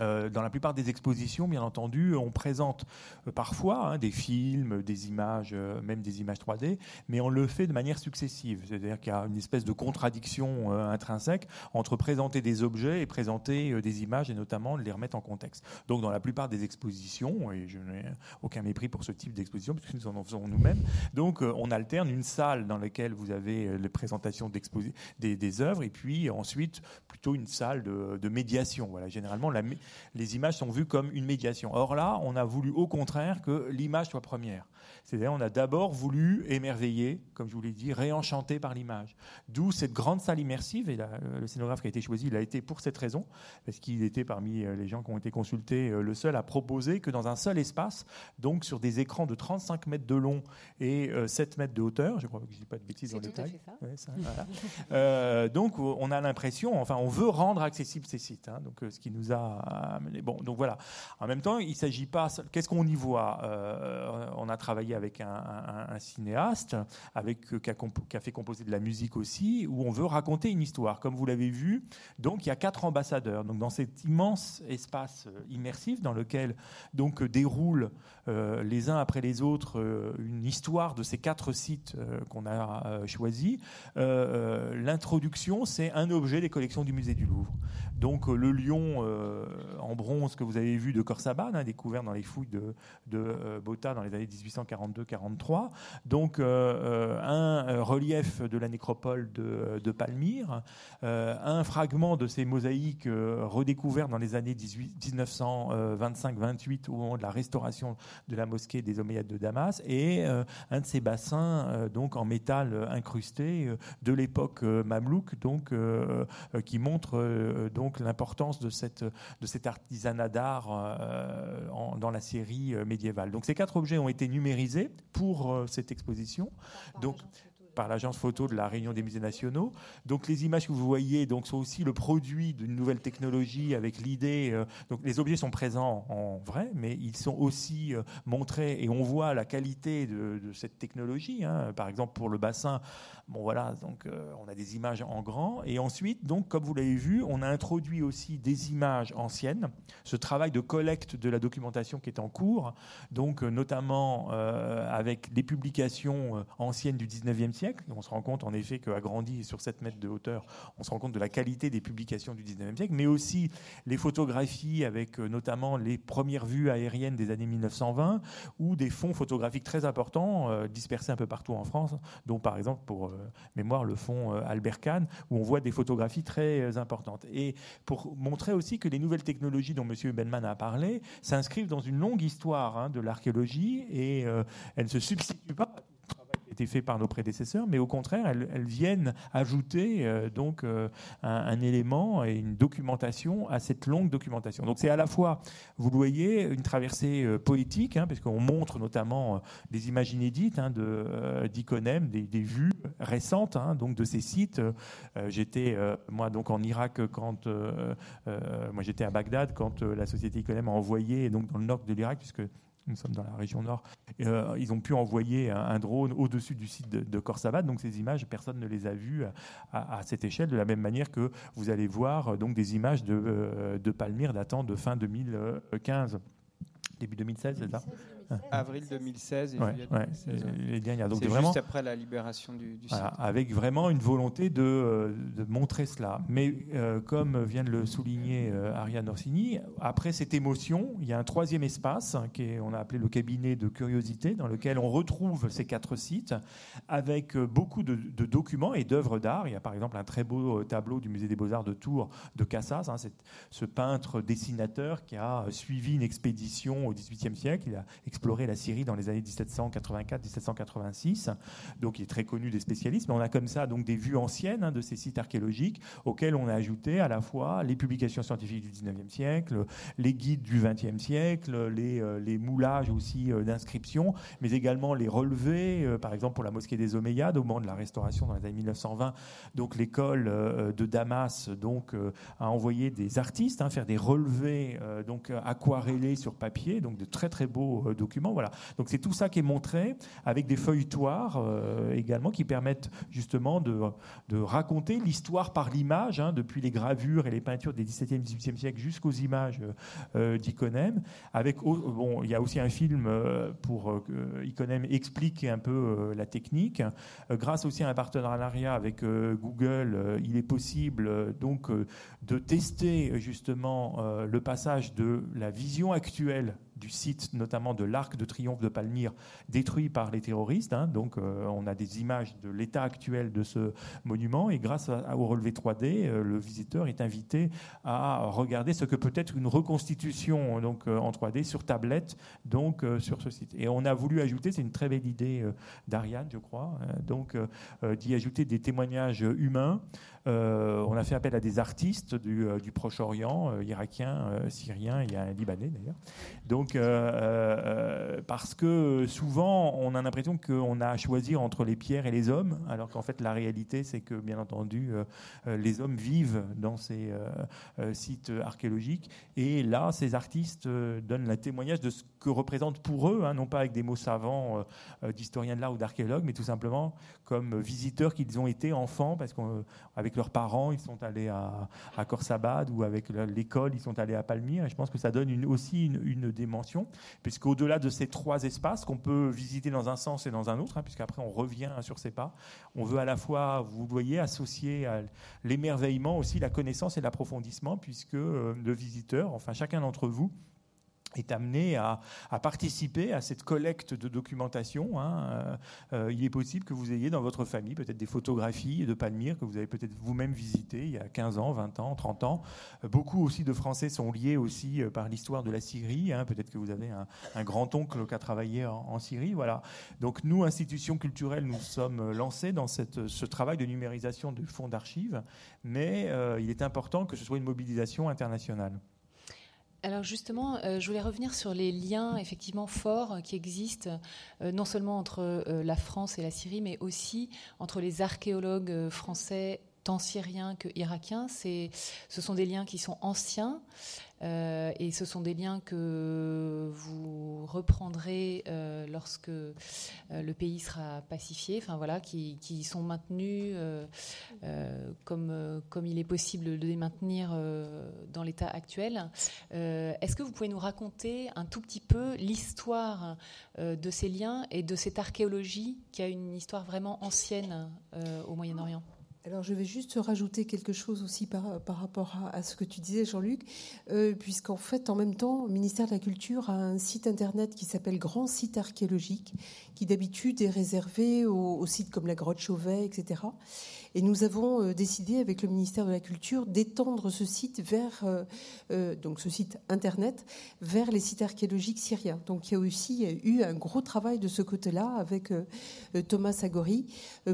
[SPEAKER 3] euh, dans la plupart des expositions, bien entendu, on présente euh, parfois hein, des films, des images, euh, même des images 3D, mais on le fait de manière successive. C'est-à-dire qu'il y a une espèce de contradiction intrinsèque entre présenter des objets et présenter des images, et notamment les remettre en contexte. Donc, dans la plupart des expositions, et je n'ai aucun mépris pour ce type d'exposition, puisque nous en faisons nous-mêmes, donc on alterne une salle dans laquelle vous avez les présentations des, des œuvres, et puis ensuite plutôt une salle de, de médiation. Voilà, généralement la les images sont vues comme une médiation. Or là, on a voulu au contraire que l'image soit première. C'est-à-dire, on a d'abord voulu émerveiller, comme je vous l'ai dit, réenchanter par l'image. D'où cette grande salle immersive, et le scénographe qui a été choisi, il a été pour cette raison, parce qu'il était parmi euh, les gens qui ont été consultés euh, le seul à proposer que dans un seul espace, donc sur des écrans de 35 mètres de long et 7 euh, mètres de hauteur, je crois que je ne dis pas de bêtises dans le détail. donc on a l'impression, enfin on veut rendre accessibles ces sites, hein. donc ce qui nous a amené. Bon, donc voilà. En même temps, il s'agit pas. Qu'est-ce qu'on y voit On a travaillé avec un, cinéaste avec, euh, qui, a, fait composer de la musique aussi, où on veut raconter une histoire. Comme vous l'avez vu, donc il y a quatre ambassadeurs. Donc dans cet immense espace euh, immersif dans lequel donc euh, déroulent les uns après les autres une histoire de ces quatre sites qu'on a choisis. L'introduction, c'est un objet des collections du musée du Louvre. Donc le lion en bronze que vous avez vu de Corsaban, hein, découvert dans les fouilles de, de Botta dans les années 1800 1742-43. Donc un relief de la nécropole de, de Palmyre, un fragment de ces mosaïques redécouverts dans les années 1925-28 au moment de la restauration de la mosquée des Omeyyades de Damas, et un de ces bassins donc en métal incrusté de l'époque mamelouk, donc qui montre donc l'importance de cette cet artisanat d'art euh, dans la série euh, médiévale. Donc ces quatre objets ont été numérisés pour euh, cette exposition. Donc par l'agence photo de la Réunion des musées nationaux. Donc les images que vous voyez donc, sont aussi le produit d'une nouvelle technologie avec l'idée. Euh, donc les objets sont présents en vrai, mais ils sont aussi euh, montrés et on voit la qualité de, cette technologie. Hein. Par exemple pour le bassin, bon voilà, donc euh, on a des images en grand et ensuite donc comme vous l'avez vu, on a introduit aussi des images anciennes. Ce travail de collecte de la documentation qui est en cours, donc notamment avec les publications anciennes du 19e siècle on se rend compte en effet qu'à grandi sur 7 mètres de hauteur, on se rend compte de la qualité des publications du 19e siècle, mais aussi les photographies avec euh, notamment les premières vues aériennes des années 1920 ou des fonds photographiques très importants euh, dispersés un peu partout en France, dont par exemple pour euh, mémoire le fonds Albert Kahn, où on voit des photographies très importantes. Et pour montrer aussi que les nouvelles technologies dont M. Benman a parlé s'inscrivent dans une longue histoire hein, de l'archéologie et elles ne se substituent pas été fait par nos prédécesseurs, mais au contraire, elles, viennent ajouter euh, donc euh, un, élément et une documentation à cette longue documentation. Donc c'est à la fois, vous le voyez, une traversée euh, poétique, hein, parce qu'on montre notamment des images inédites hein, d'Iconem, des, des, vues récentes hein, donc de ces sites. j'étais moi donc en Irak quand moi j'étais à Bagdad quand la société Iconem a envoyé donc dans le nord de l'Irak puisque nous sommes dans la région nord, euh, ils ont pu envoyer un, drone au-dessus du site de, de Donc ces images, personne ne les a vues à, cette échelle, de la même manière que vous allez voir euh, donc des images de, euh, de Palmyre datant de fin 2015, début 2016, c'est ça?
[SPEAKER 6] Avril 2016 et juillet
[SPEAKER 3] 2016. les dernières.
[SPEAKER 6] Donc vraiment, juste après la libération du, site.
[SPEAKER 3] avec vraiment une volonté de, euh, de montrer cela. Mais euh, comme vient de le souligner euh, Ariane Orsini, après cette émotion, il y a un troisième espace hein, qu'on a appelé le cabinet de curiosité, dans lequel on retrouve ces quatre sites avec beaucoup de, documents et d'œuvres d'art. Il y a par exemple un très beau tableau du musée des beaux-arts de Tours de Cassas, hein, ce peintre dessinateur qui a suivi une expédition au XVIIIe siècle. Il a explorer la Syrie dans les années 1784-1786. Donc, il est très connu des spécialistes. Mais on a comme ça donc des vues anciennes hein, de ces sites archéologiques auxquels on a ajouté à la fois les publications scientifiques du 19e siècle, les guides du 20e siècle, les, euh, les moulages aussi euh, d'inscriptions, mais également les relevés, euh, par exemple pour la mosquée des Omeyyades au moment de la restauration dans les années 1920. Donc, l'école de Damas donc a envoyé des artistes hein, faire des relevés donc aquarellés sur papier, donc de très très beaux documents voilà. Donc c'est tout ça qui est montré avec des feuilletoirs euh, également qui permettent justement de, raconter l'histoire par l'image, hein, depuis les gravures et les peintures des 17e, 18e siècle jusqu'aux images euh, d'Iconem. Avec bon, il y a aussi un film euh, pour que Iconem explique un peu la technique. grâce aussi à un partenariat avec Google, il est possible donc de tester justement le passage de la vision actuelle du site, notamment de l'arc de triomphe de Palmyre, détruit par les terroristes. Hein. donc, euh, on a des images de l'état actuel de ce monument. Et grâce au relevé 3D, euh, le visiteur est invité à regarder ce que peut être une reconstitution donc, euh, en 3D sur tablette, donc sur ce site. Et on a voulu ajouter, c'est une très belle idée d'Ariane, je crois, donc d'y ajouter des témoignages humains. On a fait appel à des artistes du, du Proche-Orient, irakiens, syriens, a un Libanais d'ailleurs. Donc, euh, euh, parce que souvent, on a l'impression qu'on a à choisir entre les pierres et les hommes, alors qu'en fait, la réalité, c'est que, bien entendu, euh, les hommes vivent dans ces sites archéologiques. Et là, ces artistes donnent le témoignage de ce que représente pour eux, hein, non pas avec des mots savants d'historiens de l'art ou d'archéologues, mais tout simplement comme visiteurs qu'ils ont été enfants, parce qu'avec leurs parents, ils sont allés à, à Khorsabad ou avec l'école, ils sont allés à Palmyre. Et je pense que ça donne aussi une, dimension, puisqu'au-delà de ces trois espaces qu'on peut visiter dans un sens et dans un autre, hein, puisqu'après on revient sur ces pas, on veut à la fois, vous voyez, associer à l'émerveillement aussi la connaissance et l'approfondissement, puisque euh, le visiteur, enfin chacun d'entre vous, est amené à, participer à cette collecte de documentation. Hein. Euh, euh, il est possible que vous ayez dans votre famille peut-être des photographies de Palmyre que vous avez peut-être vous-même visitées il y a 15 ans, 20 ans, 30 ans. Euh, beaucoup aussi de Français sont liés aussi par l'histoire de la Syrie. Hein. Peut-être que vous avez un, grand-oncle qui a travaillé en, Syrie. Voilà. Donc nous, institutions culturelles, nous sommes lancés dans ce travail de numérisation du fonds d'archives, mais il est important que ce soit une mobilisation internationale.
[SPEAKER 2] Alors justement, euh, je voulais revenir sur les liens effectivement forts qui existent, euh, non seulement entre euh, la France et la Syrie, mais aussi entre les archéologues français, tant syriens que irakiens. ce sont des liens qui sont anciens. Euh, et ce sont des liens que vous reprendrez euh, lorsque euh, le pays sera pacifié, voilà, qui, sont maintenus comme, comme il est possible de les maintenir dans l'état actuel. Est-ce que vous pouvez nous raconter un tout petit peu l'histoire de ces liens et de cette archéologie qui a une histoire vraiment ancienne au Moyen-Orient?
[SPEAKER 4] Alors je vais juste rajouter quelque chose aussi par, rapport à, ce que tu disais Jean-Luc, euh, puisqu'en fait en même temps, le ministère de la Culture a un site internet qui s'appelle Grand Site Archéologique, qui d'habitude est réservé aux, sites comme la grotte Chauvet, etc. Et nous avons euh, décidé avec le ministère de la Culture d'étendre ce site euh, donc ce site internet, vers les sites archéologiques syriens. Donc il y a aussi eu un gros travail de ce côté-là avec Thomas Agori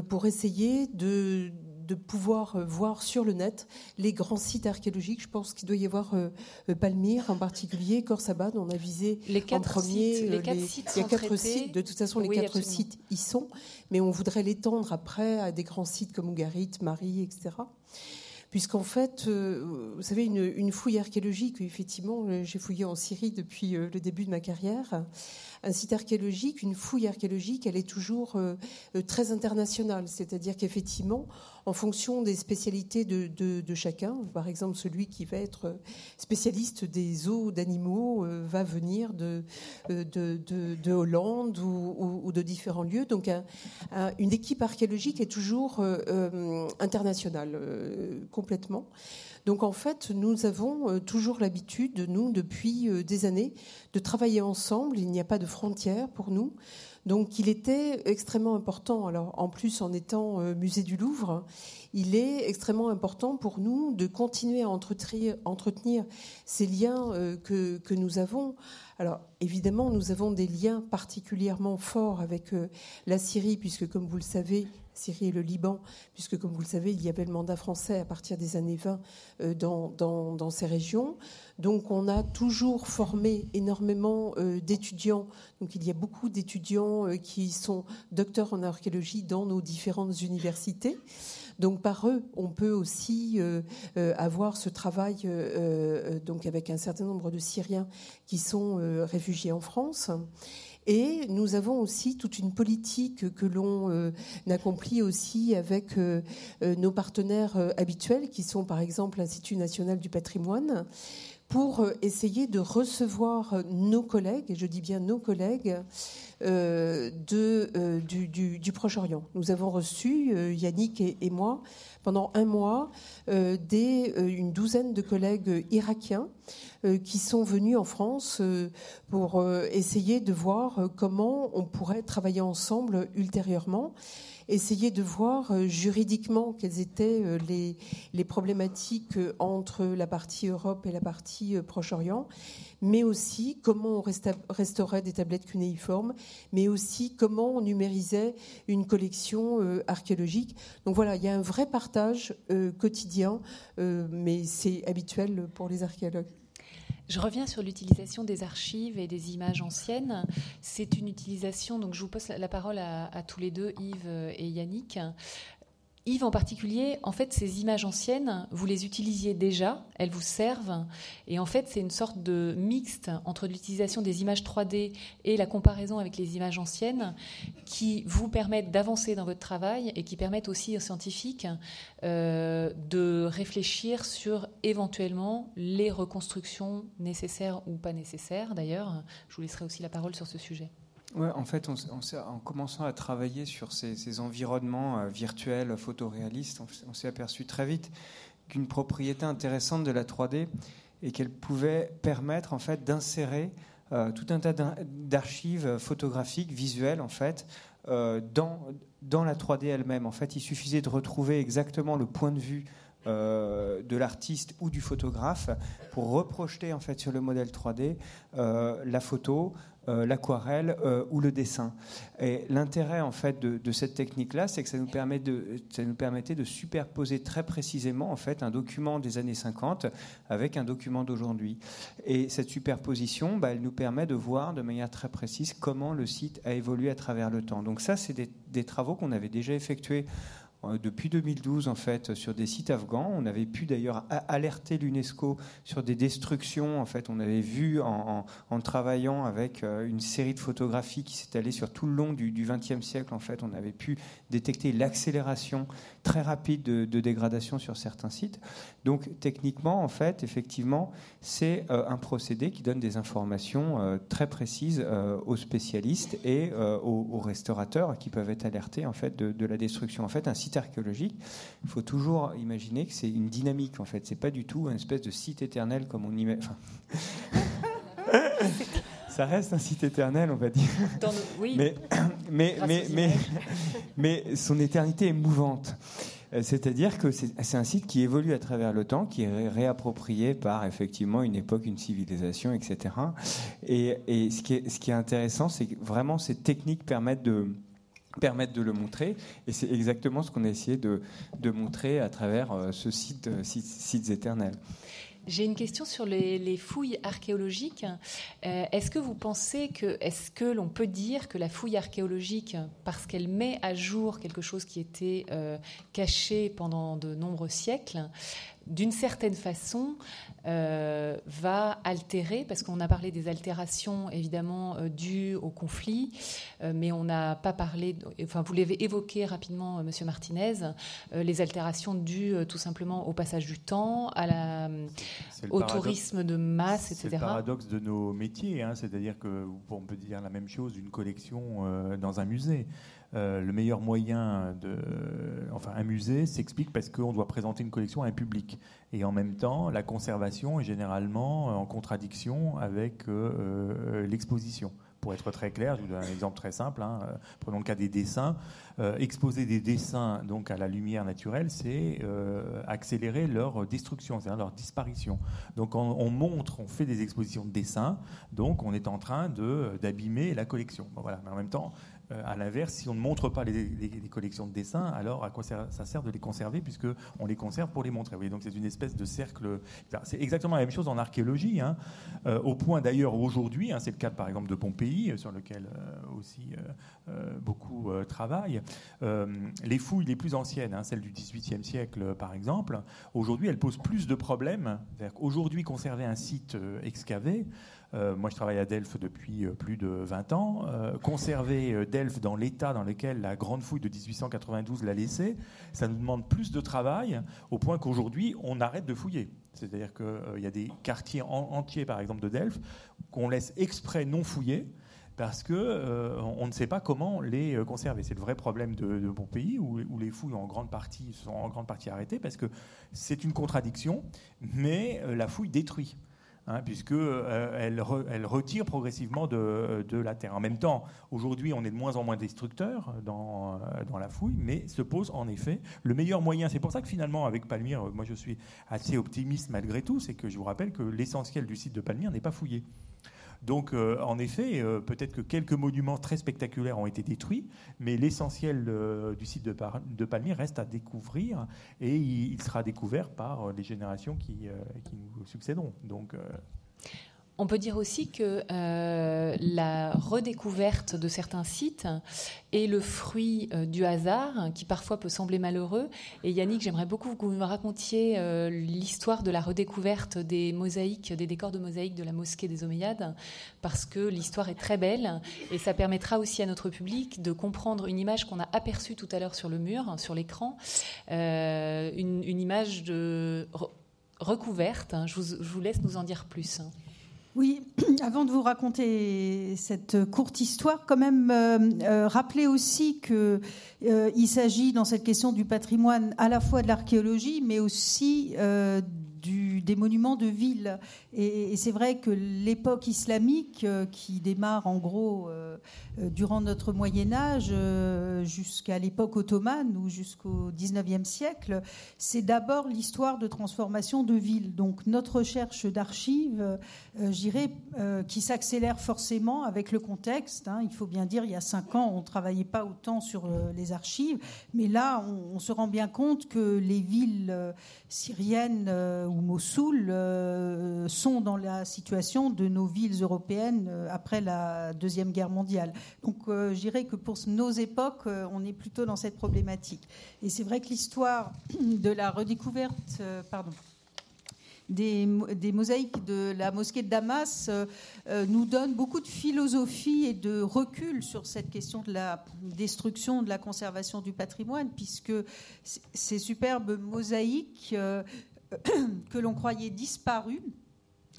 [SPEAKER 4] pour essayer de de pouvoir euh, voir sur le net les grands sites archéologiques. Je pense qu'il doit y avoir euh, euh, Palmyre en particulier, Khorsabad, on a visé
[SPEAKER 2] les quatre
[SPEAKER 4] en premier.
[SPEAKER 2] Sites, les, quatre sites
[SPEAKER 4] il y a quatre sites, de toute façon les quatre sites y sont, mais on voudrait l'étendre après à des grands sites comme Ougarit, Marie, etc puisqu'en fait, vous savez, une, fouille archéologique, effectivement, j'ai fouillé en Syrie depuis le début de ma carrière, un site archéologique, une fouille archéologique, elle est toujours euh, euh, très internationale. C'est-à-dire qu'effectivement, en fonction des spécialités de, chacun, par exemple, celui qui va être spécialiste des os d'animaux euh, va venir de, de, Hollande ou, de différents lieux. Donc, une équipe archéologique est toujours internationale, complètement. Donc en fait, nous avons euh, toujours l'habitude, nous, depuis euh, des années, de travailler ensemble. Il n'y a pas de frontières pour nous. Donc il était extrêmement important, alors en plus en étant euh, musée du Louvre, il est extrêmement important pour nous de continuer à entretenir, ces liens que, que, nous avons. Alors évidemment, nous avons des liens particulièrement forts avec la Syrie, puisque comme vous le savez, Syrie et le Liban, puisque comme vous le savez, il y avait le mandat français à partir des années 20 euh, dans, ces régions. Donc on a toujours formé énormément euh, d'étudiants. Donc il y a beaucoup d'étudiants euh, qui sont docteurs en archéologie dans nos différentes universités. Donc par eux, on peut aussi avoir ce travail donc avec un certain nombre de Syriens qui sont réfugiés en France. Et nous avons aussi toute une politique que l'on euh, accomplit aussi avec euh, euh, nos partenaires habituels, qui sont par exemple l'Institut national du patrimoine, pour essayer de recevoir nos collègues, et je dis bien nos collègues, de, du, Proche-Orient. Nous avons reçu, Yannick et, moi, pendant un mois, des, une douzaine de collègues irakiens euh, qui sont venus en France euh, pour euh, essayer de voir comment on pourrait travailler ensemble ultérieurement essayer de voir juridiquement quelles étaient les, les, problématiques entre la partie Europe et la partie Proche-Orient, mais aussi comment on restaurait des tablettes cunéiformes, mais aussi comment on numérisait une collection archéologique. Donc voilà, il y a un vrai partage quotidien, mais c'est habituel pour les archéologues.
[SPEAKER 2] Je reviens sur l'utilisation des archives et des images anciennes. C'est une utilisation, donc je vous pose la parole à, à tous les deux, Yves et Yannick. Yves en particulier, en fait, ces images anciennes, vous les utilisiez déjà, elles vous servent, et en fait, c'est une sorte de mixte entre l'utilisation des images 3D et la comparaison avec les images anciennes qui vous permettent d'avancer dans votre travail et qui permettent aussi aux scientifiques euh, de réfléchir sur éventuellement les reconstructions nécessaires ou pas nécessaires. D'ailleurs, je vous laisserai aussi la parole sur ce sujet.
[SPEAKER 6] En fait, en commençant à travailler sur ces, environnements euh, virtuels, photoréalistes, on, s'est aperçu très vite qu'une propriété intéressante de la 3D et qu'elle pouvait permettre en fait d'insérer tout un tas d'archives photographiques, visuelles en fait, dans, dans la 3D elle-même. En fait, il suffisait de retrouver exactement le point de vue euh, de l'artiste ou du photographe pour reprojeter en fait sur le modèle 3D euh, la photo, euh, l'aquarelle ou le dessin. Et l'intérêt en fait de, cette technique-là, c'est que ça nous, permet de, ça nous permettait de superposer très précisément en fait un document des années 50 avec un document d'aujourd'hui. Et cette superposition, bah, elle nous permet de voir de manière très précise comment le site a évolué à travers le temps. Donc ça, c'est des, travaux qu'on avait déjà effectués depuis 2012 en fait sur des sites afghans. On avait pu d'ailleurs alerter l'UNESCO sur des destructions. En fait, on avait vu en, travaillant avec euh, une série de photographies qui s'étalait sur tout le long du XXe siècle. En fait, on avait pu détecter l'accélération très rapide de, dégradation sur certains sites. Donc, techniquement, en fait, effectivement, c'est euh, un procédé qui donne des informations très précises aux spécialistes et aux, restaurateurs qui peuvent être alertés en fait de, de la destruction. En fait, un site archéologique, il faut toujours imaginer que c'est une dynamique en fait. C'est pas du tout un espèce de site éternel comme on imagine. ça reste un site éternel, on va dire.
[SPEAKER 2] oui.
[SPEAKER 6] Mais, mais, mais, mais, mais, son éternité est mouvante. Euh, c'est-à-dire que c'est un site qui évolue à travers le temps, qui est réapproprié par effectivement une époque, une civilisation, etc. Et, ce, qui est, intéressant, c'est que vraiment ces techniques permettent de, le montrer. Et c'est exactement ce qu'on a essayé de, montrer à travers euh, ce site, euh, site Sites éternels.
[SPEAKER 2] J'ai une question sur les, fouilles archéologiques. Euh, est-ce que vous pensez que, est-ce que l'on peut dire que la fouille archéologique, parce qu'elle met à jour quelque chose qui était caché pendant de nombreux siècles, d'une certaine façon, euh, va altérer, parce qu'on a parlé des altérations évidemment euh, dues au conflit, euh, mais on n'a pas parlé, enfin vous l'avez évoqué rapidement, Monsieur Martinez, les altérations dues tout simplement au passage du temps, à la, au tourisme de masse, etc.
[SPEAKER 3] C'est le paradoxe de nos métiers, hein, c'est-à-dire que on peut dire la même chose d'une collection dans un musée. Euh, le meilleur moyen de. Enfin, un musée s'explique parce qu'on doit présenter une collection à un public. Et en même temps, la conservation est généralement en contradiction avec euh, euh, l'exposition. Pour être très clair, je vous donne un exemple très simple. Hein. Prenons le cas des dessins. exposer des dessins donc à la lumière naturelle, c'est accélérer leur destruction, c'est-à-dire leur disparition. Donc on, on, montre, on fait des expositions de dessins, donc on est en train d'abîmer la collection. voilà. Mais en même temps, euh, à l'inverse, si on ne montre pas les, collections de dessins, alors à quoi ça, sert de les conserver puisque on les conserve pour les montrer. donc c'est une espèce de cercle. C'est exactement la même chose en archéologie, hein. euh, au point d'ailleurs aujourd'hui, hein, c'est le cas par exemple de Pompéi, euh, sur lequel aussi beaucoup travaillent. les fouilles les plus anciennes, hein, celles du XVIIIe siècle par exemple, aujourd'hui elles posent plus de problèmes. Aujourd'hui, conserver un site excavé, euh, moi, je travaille à Delphes depuis euh, plus de 20 ans. Euh, conserver Delphes dans l'état dans lequel la grande fouille de 1892 l'a laissé, ça nous demande plus de travail, au point qu'aujourd'hui, on arrête de fouiller. C'est-à-dire qu'il y a des quartiers entiers, par exemple, de Delphes, qu'on laisse exprès non fouiller parce que on ne sait pas comment les conserver. C'est le vrai problème de, de Pompéi, où, les fouilles en sont en grande partie arrêtées, parce que c'est une contradiction, mais la fouille détruit. Hein, puisqu'elle euh, elle retire progressivement de, la terre. En même temps, aujourd'hui, on est de moins en moins destructeurs dans, euh, dans la fouille, mais se pose en effet le meilleur moyen. C'est pour ça que finalement, avec Palmyre, moi je suis assez optimiste malgré tout, c'est que je vous rappelle que l'essentiel du site de Palmyre n'est pas fouillé. Donc, euh, en effet, euh, peut-être que quelques monuments très spectaculaires ont été détruits, mais l'essentiel euh, du site de, de, Palmyre reste à découvrir et il, sera découvert par les générations qui, nous succéderont.
[SPEAKER 2] On peut dire aussi que euh, la redécouverte de certains sites est le fruit euh, du hasard, qui parfois peut sembler malheureux. Et Yannick, j'aimerais beaucoup que vous me racontiez euh, l'histoire de la redécouverte des mosaïques, des décors de mosaïques de la mosquée des Omeyyades, parce que l'histoire est très belle et ça permettra aussi à notre public de comprendre une image qu'on a aperçue tout à l'heure sur le mur, sur l'écran, une, image de recouverte. Vous, je vous laisse nous en dire plus.
[SPEAKER 5] Oui, avant de vous raconter cette courte histoire, quand même euh, euh, rappeler aussi qu'il euh, s'agit dans cette question du patrimoine à la fois de l'archéologie, mais aussi des monuments de ville. Et, c'est vrai que l'époque islamique, qui démarre en gros durant notre Moyen Âge jusqu'à l'époque ottomane ou jusqu'au 19e siècle, c'est d'abord l'histoire de transformation de villes. Donc notre recherche d'archives, je dirais, qui s'accélère forcément avec le contexte. Hein. il faut bien dire, il y a cinq ans, on ne travaillait pas autant sur les archives, mais là, on, se rend bien compte que les villes euh, syriennes euh, ou Mossoul euh, sont dans la situation de nos villes européennes après la Deuxième Guerre mondiale. Donc je dirais que pour nos époques, on est plutôt dans cette problématique. Et c'est vrai que l'histoire de la redécouverte, pardon, des, mosaïques de la mosquée de Damas euh, euh, nous donne beaucoup de philosophie et de recul sur cette question de la destruction, de la conservation du patrimoine, puisque ces superbes mosaïques euh, que l'on croyait disparues,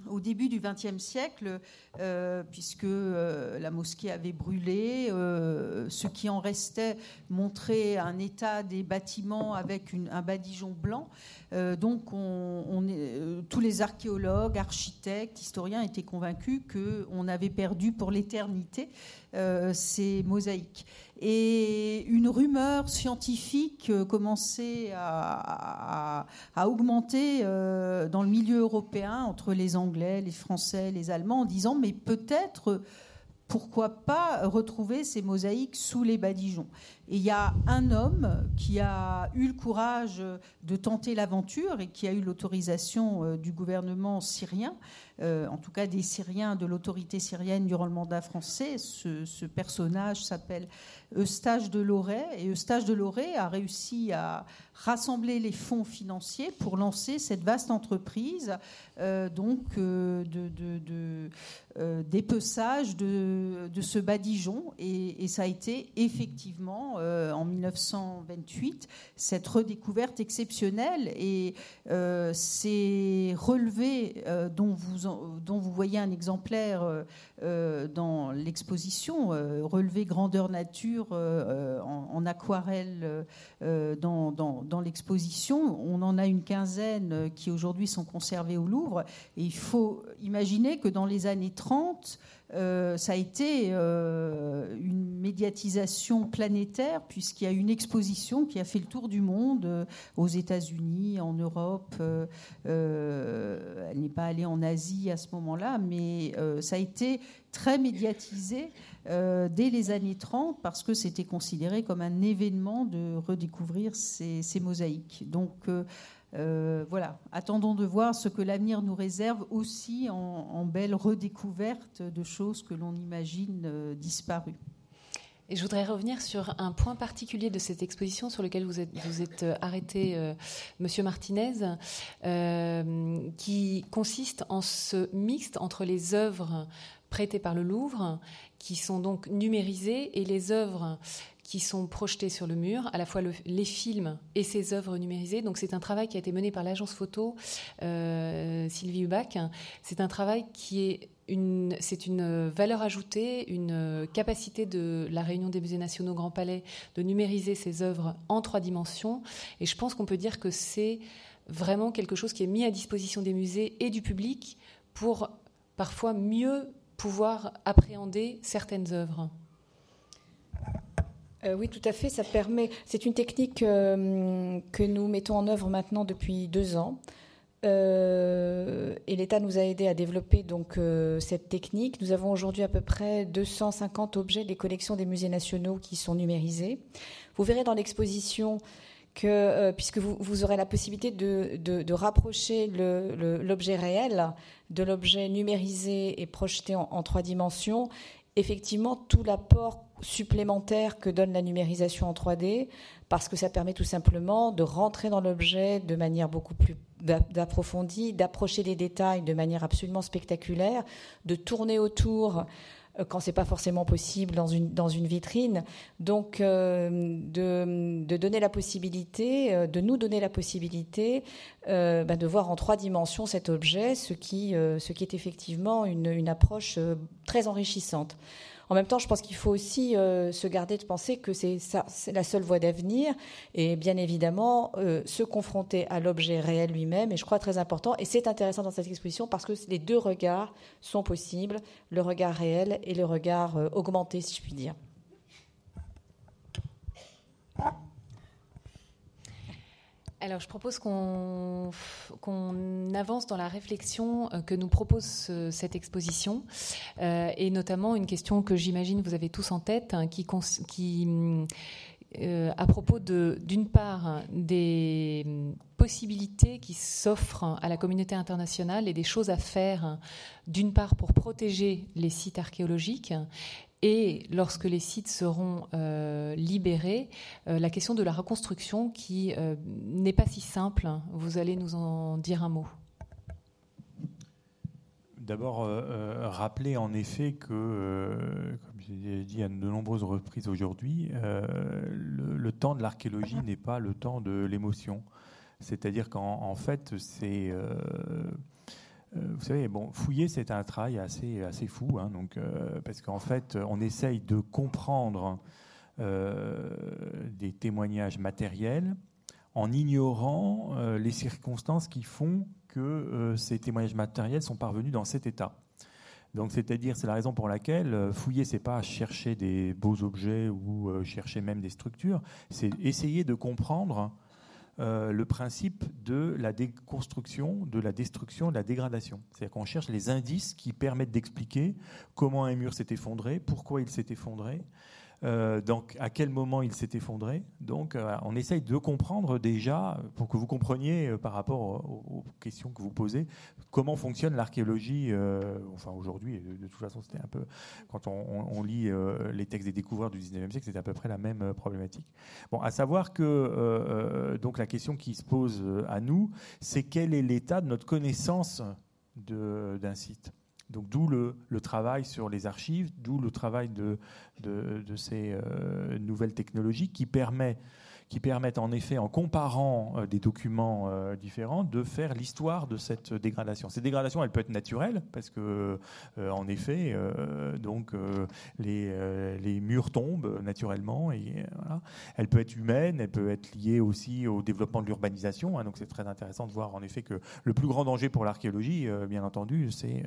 [SPEAKER 5] au début du XXe siècle, euh, puisque euh, la mosquée avait brûlé, euh, ce qui en restait montrait un état des bâtiments avec un badigeon blanc. donc, on, tous les archéologues, architectes, historiens étaient convaincus qu'on avait perdu pour l'éternité ces mosaïques et une rumeur scientifique euh, commençait à, augmenter euh, dans le milieu européen entre les Anglais, les Français, les Allemands, en disant mais peut-être pourquoi pas retrouver ces mosaïques sous les badigeons Et il y a un homme qui a eu le courage de tenter l'aventure et qui a eu l'autorisation euh, du gouvernement syrien euh, en tout cas des Syriens, de l'autorité syrienne durant le mandat français. Ce, personnage s'appelle Eustache de Loret. Et Eustache de Loret a réussi à rassembler les fonds financiers pour lancer cette vaste entreprise euh, donc de, d'épeçage de, ce badigeon. Et, ça a été effectivement en 1928 cette redécouverte exceptionnelle. Et ces relevés dont vous dont vous voyez un exemplaire euh, euh, dans l'exposition, euh, relevé grandeur nature en, aquarelle dans, l'exposition. On en a une quinzaine qui aujourd'hui sont conservées au Louvre. Et il faut imaginer que dans les années 30, euh, ça a été euh, une médiatisation planétaire puisqu'il y a une exposition qui a fait le tour du monde euh, aux États-Unis, en Europe. elle n'est pas allée en Asie à ce moment-là, mais ça a été très médiatisé dès les années 30 parce que c'était considéré comme un événement de redécouvrir ces, ces mosaïques. Donc euh, voilà, attendons de voir ce que l'avenir nous réserve aussi en, belle redécouverte de choses que l'on imagine euh, disparues.
[SPEAKER 2] Et je voudrais revenir sur un point particulier de cette exposition sur lequel vous êtes, vous êtes euh, arrêté, Monsieur Martinez, qui consiste en ce mixte entre les œuvres prêtées par le Louvre, qui sont donc numérisées, et les œuvres qui sont projetés sur le mur, à la fois les films et ses œuvres numérisées. Donc c'est un travail qui a été mené par l'agence photo euh, Sylvie Hubac. C'est un travail qui est une, c'est une valeur ajoutée, une capacité de la Réunion des musées nationaux Grand Palais de numériser ses œuvres en trois dimensions. Et je pense qu'on peut dire que c'est vraiment quelque chose qui est mis à disposition des musées et du public pour parfois mieux pouvoir appréhender certaines œuvres.
[SPEAKER 1] Euh, oui, tout à fait. Ça permet. C'est une technique euh, que nous mettons en œuvre maintenant depuis deux ans. Euh, et l'État nous a aidés à développer donc cette technique. Nous avons aujourd'hui à peu près 250 objets des collections des musées nationaux qui sont numérisés. Vous verrez dans l'exposition que, puisque vous, aurez la possibilité de, rapprocher l'objet réel de l'objet numérisé et projeté en trois dimensions, effectivement tout l'apport supplémentaire que donne la numérisation en 3D, parce que ça permet tout simplement de rentrer dans l'objet de manière beaucoup plus approfondie, d'approcher les détails de manière absolument spectaculaire, de tourner autour quand c'est pas forcément possible dans une, vitrine. Donc, euh, euh, de nous donner la possibilité euh, bah, de voir en trois dimensions cet objet, ce qui, est effectivement une approche très enrichissante. En même temps, je pense qu'il faut aussi euh, se garder de penser que c'est la seule voie d'avenir et bien évidemment euh, se confronter à l'objet réel lui-même est, je crois, très important. Et c'est intéressant dans cette exposition parce que les deux regards sont possibles, le regard réel et le regard euh, augmenté, si je puis dire.
[SPEAKER 2] Alors, je propose qu'on avance dans la réflexion euh, que nous propose cette exposition, euh, et notamment une question que j'imagine vous avez tous en tête, hein, qui, euh, à propos d'une part des possibilités qui s'offrent à la communauté internationale et des choses à faire, d'une part pour protéger les sites archéologiques et lorsque les sites seront euh, libérés, euh, la question de la reconstruction qui euh, n'est pas si simple. Vous allez nous en dire un mot.
[SPEAKER 3] D'abord, rappeler en effet que, comme j'ai dit à de nombreuses reprises aujourd'hui, le, temps de l'archéologie n'est pas le temps de l'émotion. C'est-à-dire qu'en fait, c'est vous savez, bon, fouiller, c'est un travail assez, assez fou, hein, donc, euh, parce qu'en fait, on essaye de comprendre euh, des témoignages matériels en ignorant les circonstances qui font que ces témoignages matériels sont parvenus dans cet état. Donc, c'est-à-dire, c'est la raison pour laquelle fouiller, c'est pas chercher des beaux objets ou chercher même des structures, c'est essayer de comprendre euh, le principe de la déconstruction, de la destruction, de la dégradation. C'est-à-dire qu'on cherche les indices qui permettent d'expliquer comment un mur s'est effondré, pourquoi il s'est effondré, euh, donc, à quel moment il s'est effondré? Donc, euh, on essaye de comprendre déjà, pour que vous compreniez euh, par rapport aux, questions que vous posez, comment fonctionne l'archéologie. enfin, aujourd'hui, de, toute façon, c'était un peu. Quand on, lit les textes des découvreurs du 19e siècle, c'était à peu près la même problématique. Bon, à savoir que donc la question qui se pose à nous, c'est quel est l'état de notre connaissance d'un site? Donc d'où le, travail sur les archives, d'où le travail de, ces euh, nouvelles technologies qui permet qui permettent en effet, en comparant euh, des documents euh, différents, de faire l'histoire de cette dégradation. Cette dégradation, elle peut être naturelle, parce que, euh, en effet, donc, les, les, murs tombent naturellement. Et, voilà. Elle peut être humaine, elle peut être liée aussi au développement de l'urbanisation. Hein, donc c'est très intéressant de voir en effet que le plus grand danger pour l'archéologie, bien entendu, c'est,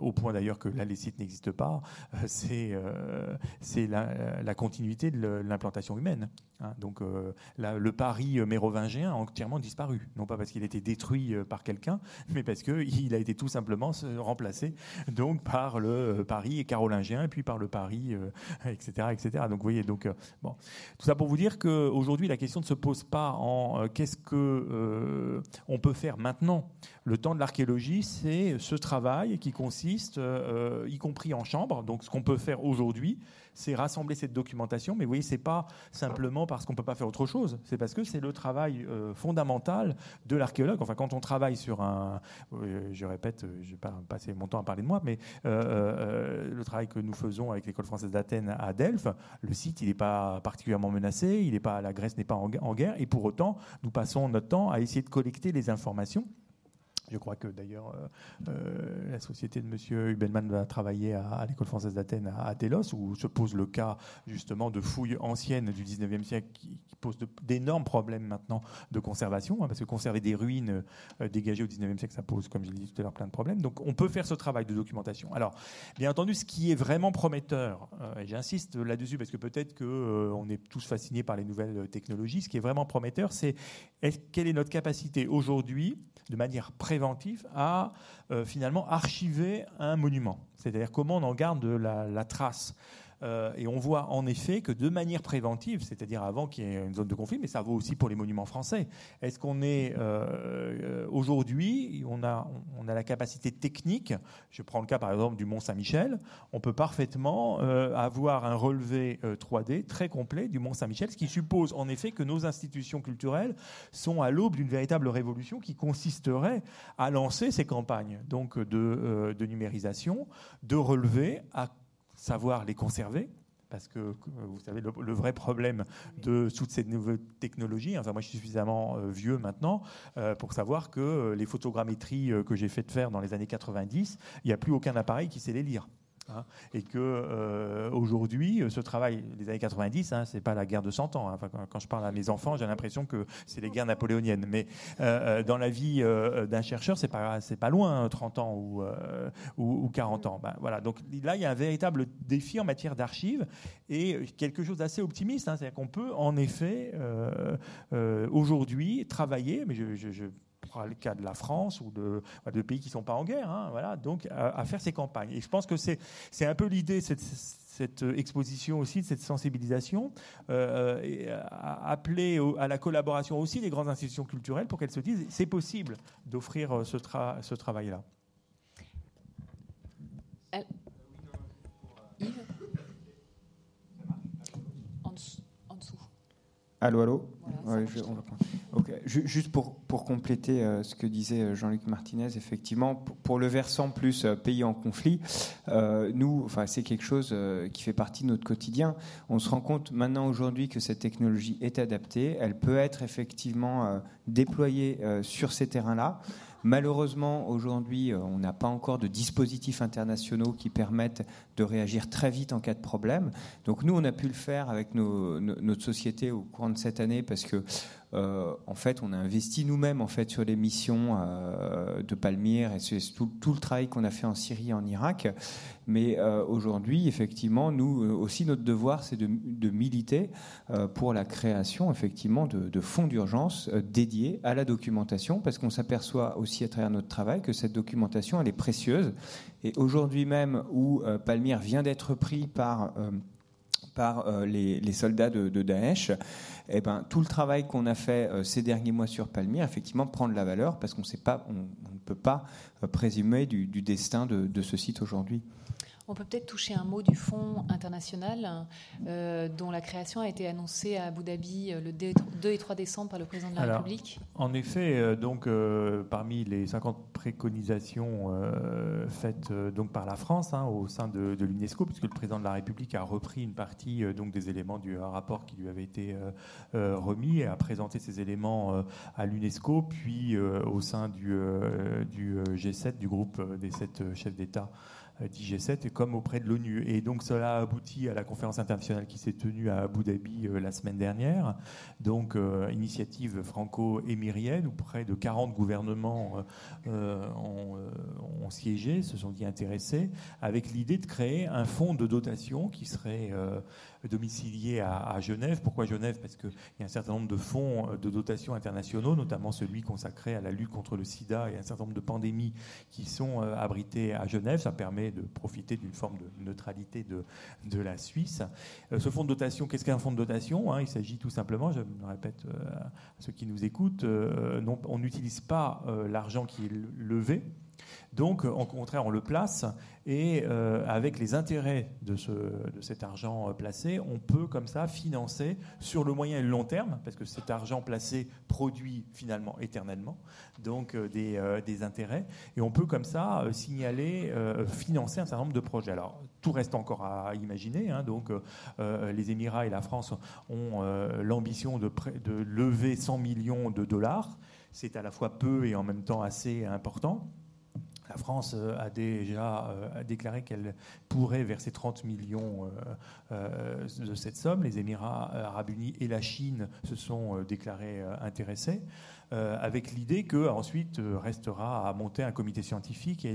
[SPEAKER 3] au point d'ailleurs que là les sites n'existent pas, c'est, la, la, continuité de l'implantation humaine. Hein. Euh, le Paris mérovingien a entièrement disparu, non pas parce qu'il a été détruit euh, par quelqu'un, mais parce qu'il a été tout simplement remplacé donc par le euh, Paris carolingien et puis par le Paris, etc., etc. Donc vous voyez, donc bon, tout ça pour vous dire qu'aujourd'hui la question ne se pose pas en qu'est-ce que on peut faire maintenant. Le temps de l'archéologie, c'est ce travail qui consiste, y compris en chambre, donc ce qu'on peut faire aujourd'hui c'est rassembler cette documentation. Mais vous voyez, c'est pas simplement parce qu'on peut pas faire autre chose. C'est parce que c'est le travail euh, fondamental de l'archéologue. Enfin, quand on travaille sur un, euh, je répète, euh, je vais pas passer mon temps à parler de moi, mais le travail que nous faisons avec l'école française d'Athènes à Delphes, le site, il n'est pas particulièrement menacé, il n'est pas, la Grèce n'est pas en guerre, et pour autant, nous passons notre temps à essayer de collecter les informations je crois que d'ailleurs euh, euh, la société de M. Hubelmann va travailler à, l'école française d'Athènes à, Délos, où se pose le cas justement de fouilles anciennes du 19e siècle qui, posent d'énormes problèmes maintenant de conservation, hein, parce que conserver des ruines euh, dégagées au 19e siècle, ça pose, comme je l'ai dit tout à l'heure, plein de problèmes. Donc on peut faire ce travail de documentation. Alors, bien entendu, ce qui est vraiment prometteur, et j'insiste là-dessus parce que peut-être qu'on est tous fascinés par les nouvelles technologies, ce qui est vraiment prometteur, c'est quelle est notre capacité aujourd'hui de manière préventive à euh, finalement archiver un monument. C'est-à-dire comment on en garde la trace. Euh, et on voit en effet que de manière préventive, c'est-à-dire avant qu'il y ait une zone de conflit, mais ça vaut aussi pour les monuments français. Est-ce qu'on est, euh, aujourd'hui, on a, on a la capacité technique, je prends le cas par exemple du Mont Saint-Michel, on peut parfaitement euh, avoir un relevé 3D très complet du Mont Saint-Michel, ce qui suppose en effet que nos institutions culturelles sont à l'aube d'une véritable révolution qui consisterait à lancer ces campagnes donc de, de numérisation, de relevé à savoir les conserver, parce que vous savez le, vrai problème de toutes ces nouvelles technologies. Enfin, moi, je suis suffisamment vieux maintenant pour savoir que les photogrammétries que j'ai fait faire dans les années 90, il n'y a plus aucun appareil qui sait les lire. Hein, et que euh, aujourd'hui, ce travail des années 90, hein, c'est pas la guerre de 100 ans. Hein. quand, je parle à mes enfants, j'ai l'impression que c'est les guerres napoléoniennes. Mais euh, euh, dans la vie d'un chercheur, c'est pas pas loin, 30 ans ou, ou, 40 ans. Ben, voilà. Donc là, il y a un véritable défi en matière d'archives et quelque chose d'assez optimiste. C'est-à-dire qu'on peut en effet aujourd'hui travailler, mais je le cas de la France ou de, de pays qui ne sont pas en guerre, hein, voilà, donc à, faire ces campagnes. Et je pense que c'est un peu l'idée, cette, cette exposition aussi, de cette sensibilisation, euh, et appeler à la collaboration aussi des grandes institutions culturelles pour qu'elles se disent c'est possible d'offrir euh, ce, ce travail-là.
[SPEAKER 6] En dessous. Allô, allô? Juste pour, pour compléter euh, ce que disait euh, Jean-Luc Martinez, effectivement, pour, le versant plus euh, pays en conflit, nous, enfin, c'est quelque chose qui fait partie de notre quotidien. On se rend compte maintenant aujourd'hui que cette technologie est adaptée, elle peut être effectivement déployée sur ces terrains-là. Malheureusement, aujourd'hui, euh, on n'a pas encore de dispositifs internationaux qui permettent de réagir très vite en cas de problème. Donc nous, on a pu le faire avec notre société au cours de cette année parce que euh, en fait, on a investi nous-mêmes en fait sur les missions euh, de Palmyre et c'est tout, le travail qu'on a fait en Syrie et en Irak. Mais euh, aujourd'hui, effectivement, nous aussi notre devoir, c'est de, militer pour la création effectivement de fonds d'urgence dédiés à la documentation, parce qu'on s'aperçoit aussi à travers notre travail que cette documentation, elle est précieuse. Et aujourd'hui même, où Palmyre vient d'être pris par par les, soldats de, Daesh, eh ben, tout le travail qu'on a fait euh, ces derniers mois sur Palmyre, effectivement, prend de la valeur parce qu'on on, ne peut pas euh, présumer du, destin de ce site aujourd'hui.
[SPEAKER 2] On peut peut-être toucher un mot du Fonds international euh, dont la création a été annoncée à Abu Dhabi euh, le 2 et 3 décembre par le président de la République.
[SPEAKER 3] En effet, euh, donc, parmi les 50 préconisations faites donc, par la France hein, au sein de, l'UNESCO, puisque le président de la République a repris une partie donc, des éléments du rapport qui lui avait été remis et a présenté ces éléments à l'UNESCO, puis au sein du, du G7, du groupe des sept chefs d'État d'IG7 et comme auprès de l'ONU. Et donc cela a abouti à la conférence internationale qui s'est tenue à Abu Dhabi euh, la semaine dernière. Donc euh, initiative franco-émirienne où près de 40 gouvernements euh, ont, siégé, se sont dit intéressés, avec l'idée de créer un fonds de dotation qui serait domicilié à, Genève. Pourquoi Genève? Parce qu'il y a un certain nombre de fonds de dotation internationaux, notamment celui consacré à la lutte contre le sida et un certain nombre de pandémies qui sont abrités à Genève. Ça permet de profiter d'une forme de neutralité de, de la Suisse. Euh, ce fonds de dotation, qu'est-ce qu'un fonds de dotation hein? Il s'agit tout simplement, je me répète euh, à ceux qui nous écoutent, euh, on n'utilise pas l'argent qui est levé. Donc, au contraire, on le place et euh, avec les intérêts de, ce, de, cet argent euh, placé, on peut comme ça financer sur le moyen et le long terme, parce que cet argent placé produit finalement éternellement, donc euh, des, des, intérêts, et on peut comme ça signaler, financer un certain nombre de projets. Alors tout reste encore à imaginer, hein, donc les Émirats et la France ont l'ambition de, de lever 100 millions de dollars. C'est à la fois peu et en même temps assez important. La France euh, a déjà euh, déclaré qu'elle pourrait verser 30 millions euh, de cette somme. Les Émirats arabes unis et la Chine se sont déclarés intéressés. Euh, avec l'idée qu'ensuite euh, restera à monter un comité scientifique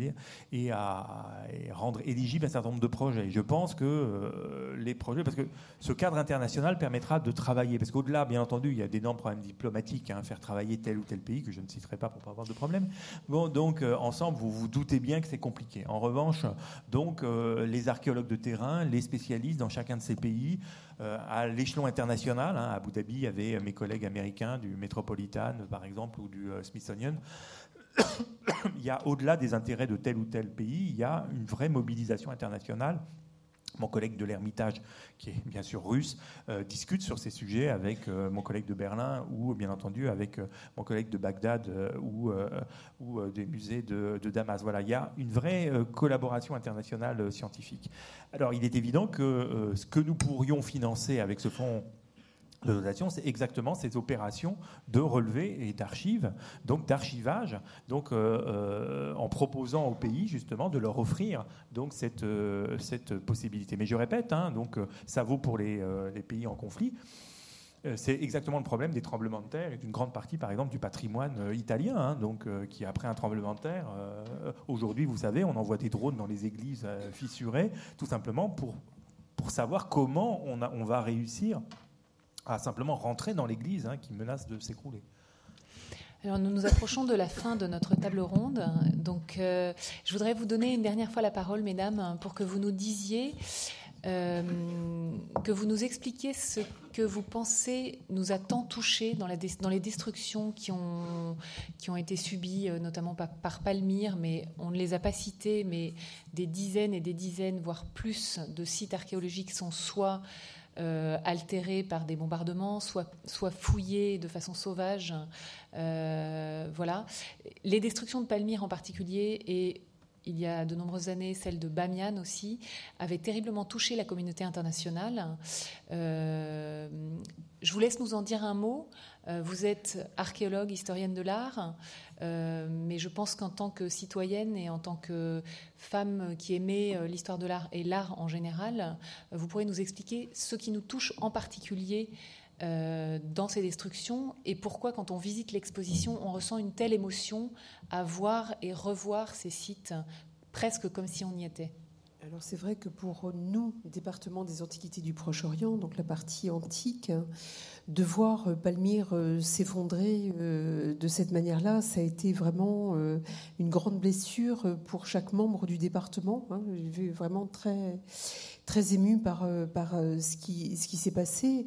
[SPEAKER 3] et, à, rendre éligible un certain nombre de projets. Je pense que euh, les projets, parce que ce cadre international permettra de travailler, parce qu'au-delà, bien entendu, il y a d'énormes problèmes diplomatiques, hein, faire travailler tel ou tel pays, que je ne citerai pas pour pas avoir de problème. Bon, donc, ensemble, vous vous doutez bien que c'est compliqué. En revanche, donc, les archéologues de terrain, les spécialistes dans chacun de ces pays, à l'échelon international. Hein, à Abu Dhabi, il y avait mes collègues américains du Metropolitan, par exemple, ou du euh, Smithsonian. il y a, au-delà des intérêts de tel ou tel pays, il y a une vraie mobilisation internationale mon collègue de l'Ermitage, qui est bien sûr russe, euh, discute sur ces sujets avec euh, mon collègue de Berlin ou bien entendu avec euh, mon collègue de Bagdad ou, des musées de, Damas. Voilà, il y a une vraie collaboration internationale scientifique. Alors il est évident que ce que nous pourrions financer avec ce fonds de dotation, c'est exactement ces opérations de relevé et d'archives, donc d'archivage, donc euh, euh, en proposant au pays justement de leur offrir donc cette, euh, cette possibilité. Mais je répète, hein, donc ça vaut pour les, les pays en conflit. C'est exactement le problème des tremblements de terre et d'une grande partie, par exemple, du patrimoine italien, hein, donc, qui après un tremblement de terre, aujourd'hui, vous savez, on envoie des drones dans les églises fissurées, tout simplement pour, pour savoir comment on, a, on va réussir à simplement rentrer dans l'Église hein, qui menace de s'écrouler.
[SPEAKER 2] Alors nous nous approchons de la fin de notre table ronde. Donc euh, je voudrais vous donner une dernière fois la parole, mesdames, pour que vous nous disiez, euh, que vous nous expliquiez ce que vous pensez nous a tant touché dans, les destructions qui ont, été subies, euh, notamment par, par, Palmyre, mais on ne les a pas citées, mais des dizaines et des dizaines, voire plus, de sites archéologiques sont soit euh, altérés par des bombardements, soit, soit fouillés de façon sauvage. Euh, voilà. Les destructions de Palmyre en particulier et il y a de nombreuses années, celle de Bamiyan aussi, avaient terriblement touché la communauté internationale. Euh, je vous laisse nous en dire un mot. vous êtes archéologue, historienne de l'art. Euh, mais je pense qu'en tant que citoyenne et en tant que femme qui aimait euh, l'histoire de l'art et l'art en général, euh, vous pourrez nous expliquer ce qui nous touche en particulier dans ces destructions et pourquoi quand on visite l'exposition, on ressent une telle émotion à voir et revoir ces sites presque comme si on y était.
[SPEAKER 4] Alors c'est vrai que pour nous, département des Antiquités du Proche-Orient, donc la partie antique, de voir euh, Palmyre euh, s'effondrer euh, de cette manière-là, ça a été vraiment une grande blessure pour chaque membre du département. Hein. J'ai vraiment très, très ému par, par ce qui, ce qui s'est passé.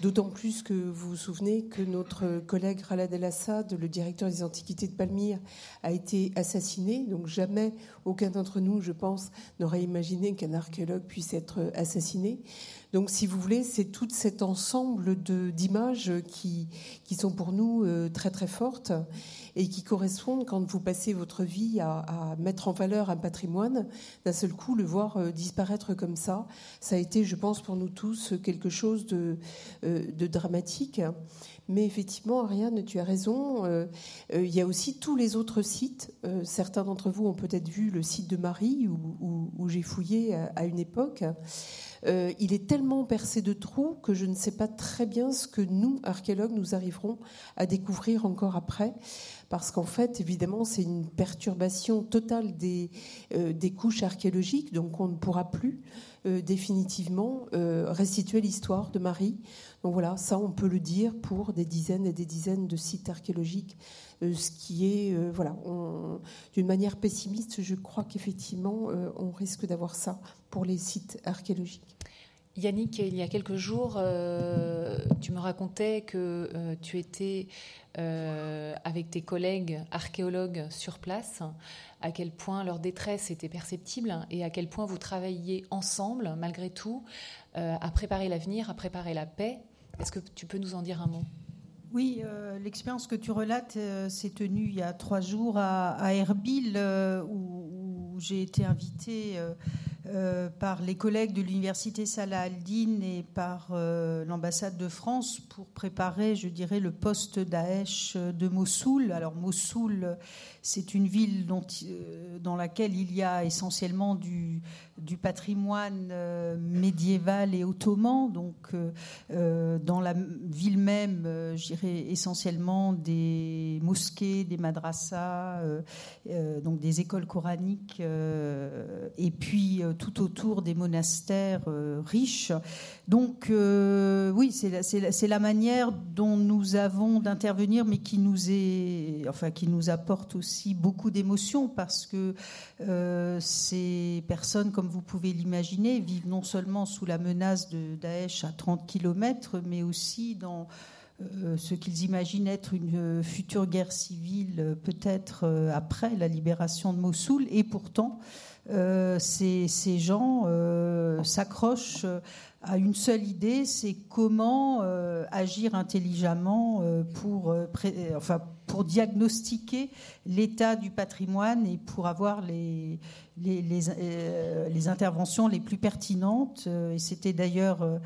[SPEAKER 4] D'autant plus que vous vous souvenez que notre collègue Ralad El Assad, le directeur des Antiquités de Palmyre, a été assassiné. Donc jamais aucun d'entre nous, je pense, n'aurait imaginé qu'un archéologue puisse être assassiné. Donc, si vous voulez, c'est tout cet ensemble d'images qui, qui sont pour nous euh, très très fortes et qui correspondent quand vous passez votre vie à, mettre en valeur un patrimoine, d'un seul coup le voir euh, disparaître comme ça, ça a été, je pense, pour nous tous quelque chose de, euh, de dramatique. Mais effectivement, Ariane, tu as raison. il y a aussi tous les autres sites. certains d'entre vous ont peut-être vu le site de Marie où, j'ai fouillé à, une époque. Euh, il est tellement percé de trous que je ne sais pas très bien ce que nous, archéologues, nous arriverons à découvrir encore après. Parce qu'en fait, évidemment, c'est une perturbation totale des, euh, couches archéologiques, donc on ne pourra plus euh, définitivement restituer l'histoire de Marie. Donc voilà, ça on peut le dire pour des dizaines et des dizaines de sites archéologiques ce qui est, voilà, d'une manière pessimiste, je crois qu'effectivement, on risque d'avoir ça pour les sites archéologiques.
[SPEAKER 2] Yannick, il y a quelques jours, euh, tu me racontais que euh, tu étais euh, avec tes collègues archéologues sur place, à quel point leur détresse était perceptible et à quel point vous travailliez ensemble, malgré tout, à préparer l'avenir, à préparer la paix. Est-ce que tu peux nous en dire un mot?
[SPEAKER 5] Oui, l'expérience que tu relates s'est tenue il y a trois jours à, Erbil, où, où j'ai été invitée euh, par les collègues de l'université Salah al-Din et par euh, l'ambassade de France pour préparer, je dirais, le poste Daesh de Mossoul. Alors Mossoul, c'est une ville euh, dans laquelle il y a essentiellement du, du patrimoine médiéval et ottoman. Donc dans la ville même, je dirais essentiellement des mosquées, des madrassas, donc des écoles coraniques, et puis tout autour des monastères euh, riches. Donc euh, oui, c'est la, manière dont nous avons d'intervenir, mais qui nous apporte aussi beaucoup d'émotions parce que euh, ces personnes, comme vous pouvez l'imaginer, vivent non seulement sous la menace de Daesh à 30 km, mais aussi dans ce qu'ils imaginent être une future guerre civile, peut-être après la libération de Mossoul. Et pourtant, ces, ces, gens s'accrochent à une seule idée, c'est comment agir intelligemment pour, enfin, pour diagnostiquer l'état du patrimoine et pour avoir les, les, les, euh, les interventions les plus pertinentes. Euh, et c'était d'ailleurs euh,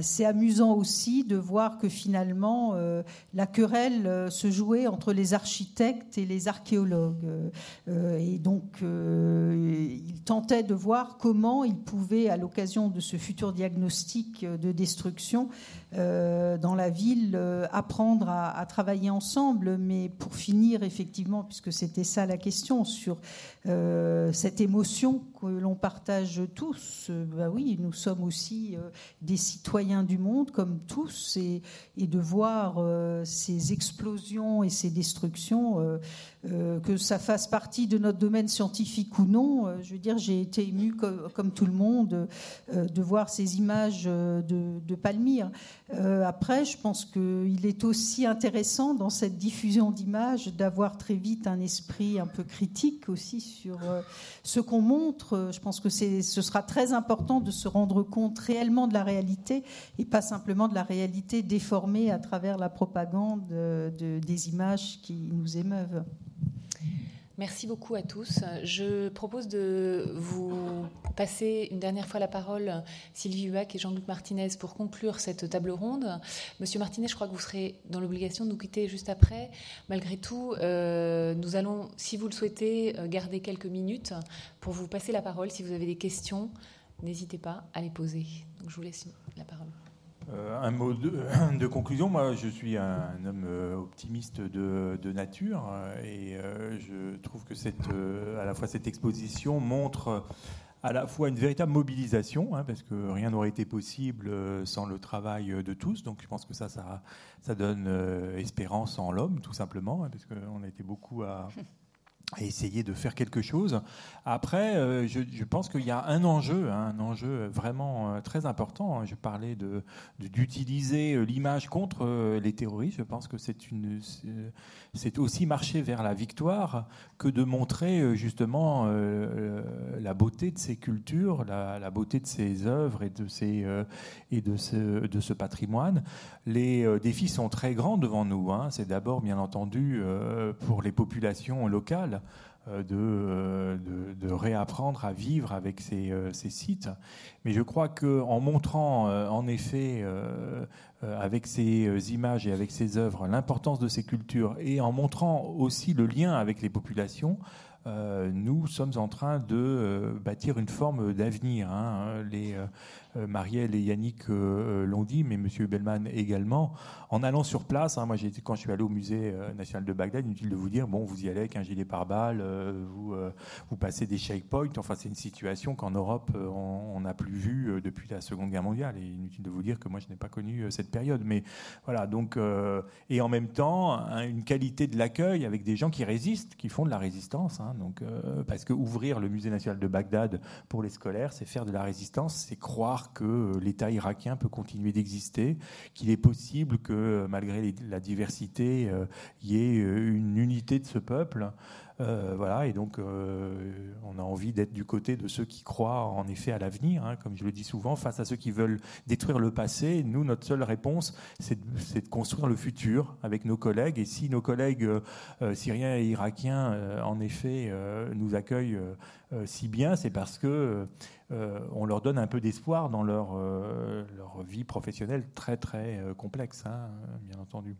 [SPEAKER 5] c'est amusant aussi de voir que finalement euh, la querelle euh, se jouait entre les architectes et les archéologues. Euh, et donc il tentait de voir comment il pouvait, à l'occasion de ce futur diagnostic de destruction dans la ville, apprendre à, à, travailler ensemble. Mais pour finir, effectivement, puisque c'était ça la question, sur cette émotion que l'on partage tous, bah oui, nous sommes aussi des citoyens du monde, comme tous, et, et de voir euh, ces explosions et ces destructions, euh, euh, que ça fasse partie de notre domaine scientifique ou non. je veux dire, j'ai été ému comme, tout le monde de voir ces images de, Palmyre. après, je pense qu'il est aussi intéressant dans cette diffusion d'images d'avoir très vite un esprit un peu critique aussi sur ce qu'on montre. Je pense que ce sera très important de se rendre compte réellement de la réalité et pas simplement de la réalité déformée à travers la propagande de, des images qui nous émeuvent.
[SPEAKER 2] Merci beaucoup à tous. Je propose de vous passer une dernière fois la parole, Sylvie Huac et Jean-Luc Martinez, pour conclure cette table ronde. Monsieur Martinez, je crois que vous serez dans l'obligation de nous quitter juste après. Malgré tout, euh, nous allons, si vous le souhaitez, euh, garder quelques minutes pour vous passer la parole. Si vous avez des questions, n'hésitez pas à les poser. Donc, je vous laisse la parole.
[SPEAKER 3] Euh, un mot de, conclusion. Moi, je suis un, homme euh, optimiste de, nature euh, et je trouve que cette, à la fois cette exposition montre à la fois une véritable mobilisation, hein, parce que rien n'aurait été possible sans le travail de tous. Donc, je pense que ça, ça, donne espérance en l'homme, tout simplement, hein, parce qu'on a été beaucoup à à essayer de faire quelque chose. Après, euh, je, pense qu'il y a un enjeu, hein, un enjeu vraiment euh, très important. Je parlais de d'utiliser euh, l'image contre les terroristes. Je pense que c'est une, aussi marcher vers la victoire que de montrer justement la beauté de ces cultures, la, beauté de ces œuvres et de ces et de ce de ce patrimoine. Les défis sont très grands devant nous. Hein. C'est d'abord, bien entendu, pour les populations locales euh, euh, de, réapprendre à vivre avec ces, euh, sites. Mais je crois qu'en montrant en effet avec ces images et avec ces œuvres l'importance de ces cultures et en montrant aussi le lien avec les populations, nous sommes en train de bâtir une forme d'avenir. Hein. Les, Marielle et Yannick euh, euh, l'ont dit, mais Monsieur Bellman également. En allant sur place, hein, moi quand je suis allé au musée national de Bagdad, inutile de vous dire, bon, vous y allez avec un gilet pare-balles, vous, vous passez des checkpoints. Enfin, c'est une situation qu'en Europe on n'a plus vue depuis la Seconde Guerre mondiale. Et inutile de vous dire que moi je n'ai pas connu cette période. Mais voilà, donc et en même temps une qualité de l'accueil avec des gens qui résistent, qui font de la résistance. Hein, donc parce que ouvrir le musée national de Bagdad pour les scolaires, c'est faire de la résistance, c'est croire que l'État irakien peut continuer d'exister, qu'il est possible que malgré la diversité, euh, il y ait euh, une unité de ce peuple. Euh, voilà, et donc on a envie d'être du côté de ceux qui croient en effet à l'avenir, hein, comme je le dis souvent, face à ceux qui veulent détruire le passé. Nous, notre seule réponse, c'est de, construire le futur avec nos collègues. Et si nos collègues syriens et irakiens, en effet, nous accueillent si bien, c'est parce que euh, on leur donne un peu d'espoir dans leur, euh, vie professionnelle très très euh, complexe, hein, bien entendu.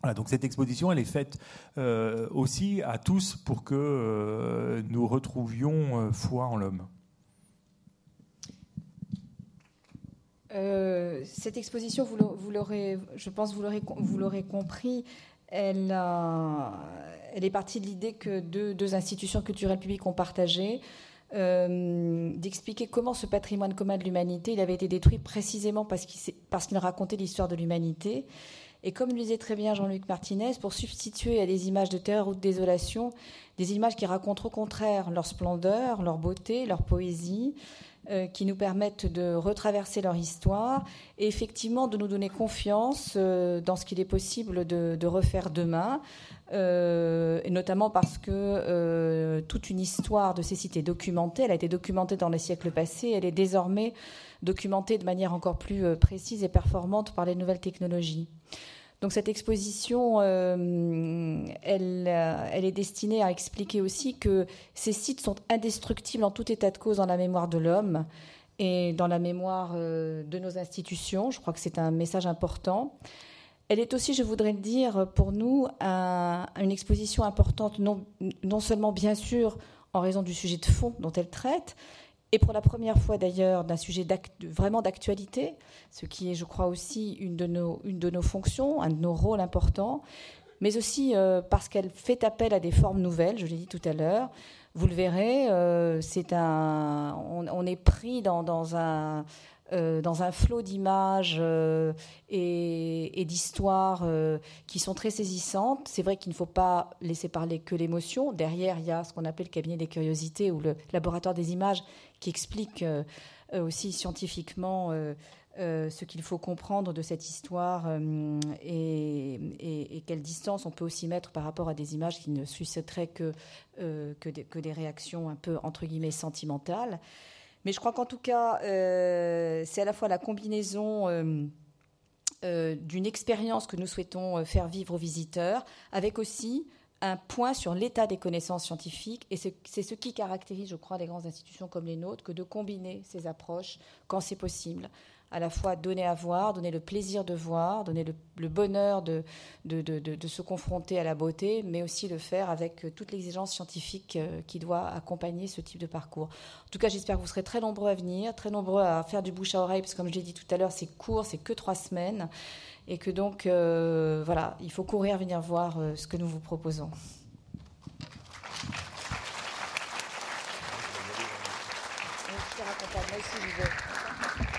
[SPEAKER 3] Voilà, donc cette exposition, elle est faite aussi à tous pour que nous retrouvions foi en l'homme.
[SPEAKER 1] cette exposition, vous l'aurez, je pense, vous l'aurez, vous l'aurez compris, elle, elle, est partie de l'idée que deux, deux, institutions culturelles publiques ont partagé euh, d'expliquer comment ce patrimoine commun de l'humanité, avait été détruit précisément parce qu'il, racontait l'histoire de l'humanité. Et comme le disait très bien Jean-Luc Martinez, pour substituer à des images de terreur ou de désolation, des images qui racontent au contraire leur splendeur, leur beauté, leur poésie, qui nous permettent de retraverser leur histoire et effectivement de nous donner confiance dans ce qu'il est possible de, refaire demain. Et notamment parce que toute une histoire de ces sites est documentée, elle a été documentée dans les siècles passés, elle est désormais documentée de manière encore plus précise et performante par les nouvelles technologies. Donc cette exposition, euh, elle, euh, est destinée à expliquer aussi que ces sites sont indestructibles en tout état de cause dans la mémoire de l'homme et dans la mémoire euh, de nos institutions. Je crois que c'est un message important. Elle est aussi, je voudrais le dire, pour nous, une exposition importante, non, seulement bien sûr en raison du sujet de fond dont elle traite, et pour la première fois d'ailleurs d'un sujet vraiment d'actualité, ce qui est, je crois, aussi une de, nos, fonctions, un de nos rôles importants, mais aussi euh, parce qu'elle fait appel à des formes nouvelles, je l'ai dit tout à l'heure. Vous le verrez, euh, c'est un, on, est pris dans un, euh, dans un flot d'images euh, et, d'histoires euh, qui sont très saisissantes. C'est vrai qu'il ne faut pas laisser parler que l'émotion. Derrière, il y a ce qu'on appelle le cabinet des curiosités ou le laboratoire des images qui explique aussi scientifiquement ce qu'il faut comprendre de cette histoire et, quelle distance on peut aussi mettre par rapport à des images qui ne susciteraient que, des réactions un peu, entre guillemets, sentimentales. Mais je crois qu'en tout cas, euh, c'est à la fois la combinaison euh, euh, d'une expérience que nous souhaitons faire vivre aux visiteurs, avec aussi un point sur l'état des connaissances scientifiques. Et c'est ce qui caractérise, je crois, les grandes institutions comme les nôtres, que de combiner ces approches quand c'est possible à la fois donner à voir, donner le plaisir de voir, donner le, bonheur de de, se confronter à la beauté, mais aussi le faire avec euh, toute l'exigence scientifique euh, qui doit accompagner ce type de parcours. En tout cas, j'espère que vous serez très nombreux à venir, très nombreux à faire du bouche à oreille, parce que comme je l'ai dit tout à l'heure, c'est court, c'est que trois semaines, et que donc, euh, voilà, il faut courir venir voir ce que nous vous proposons. Merci.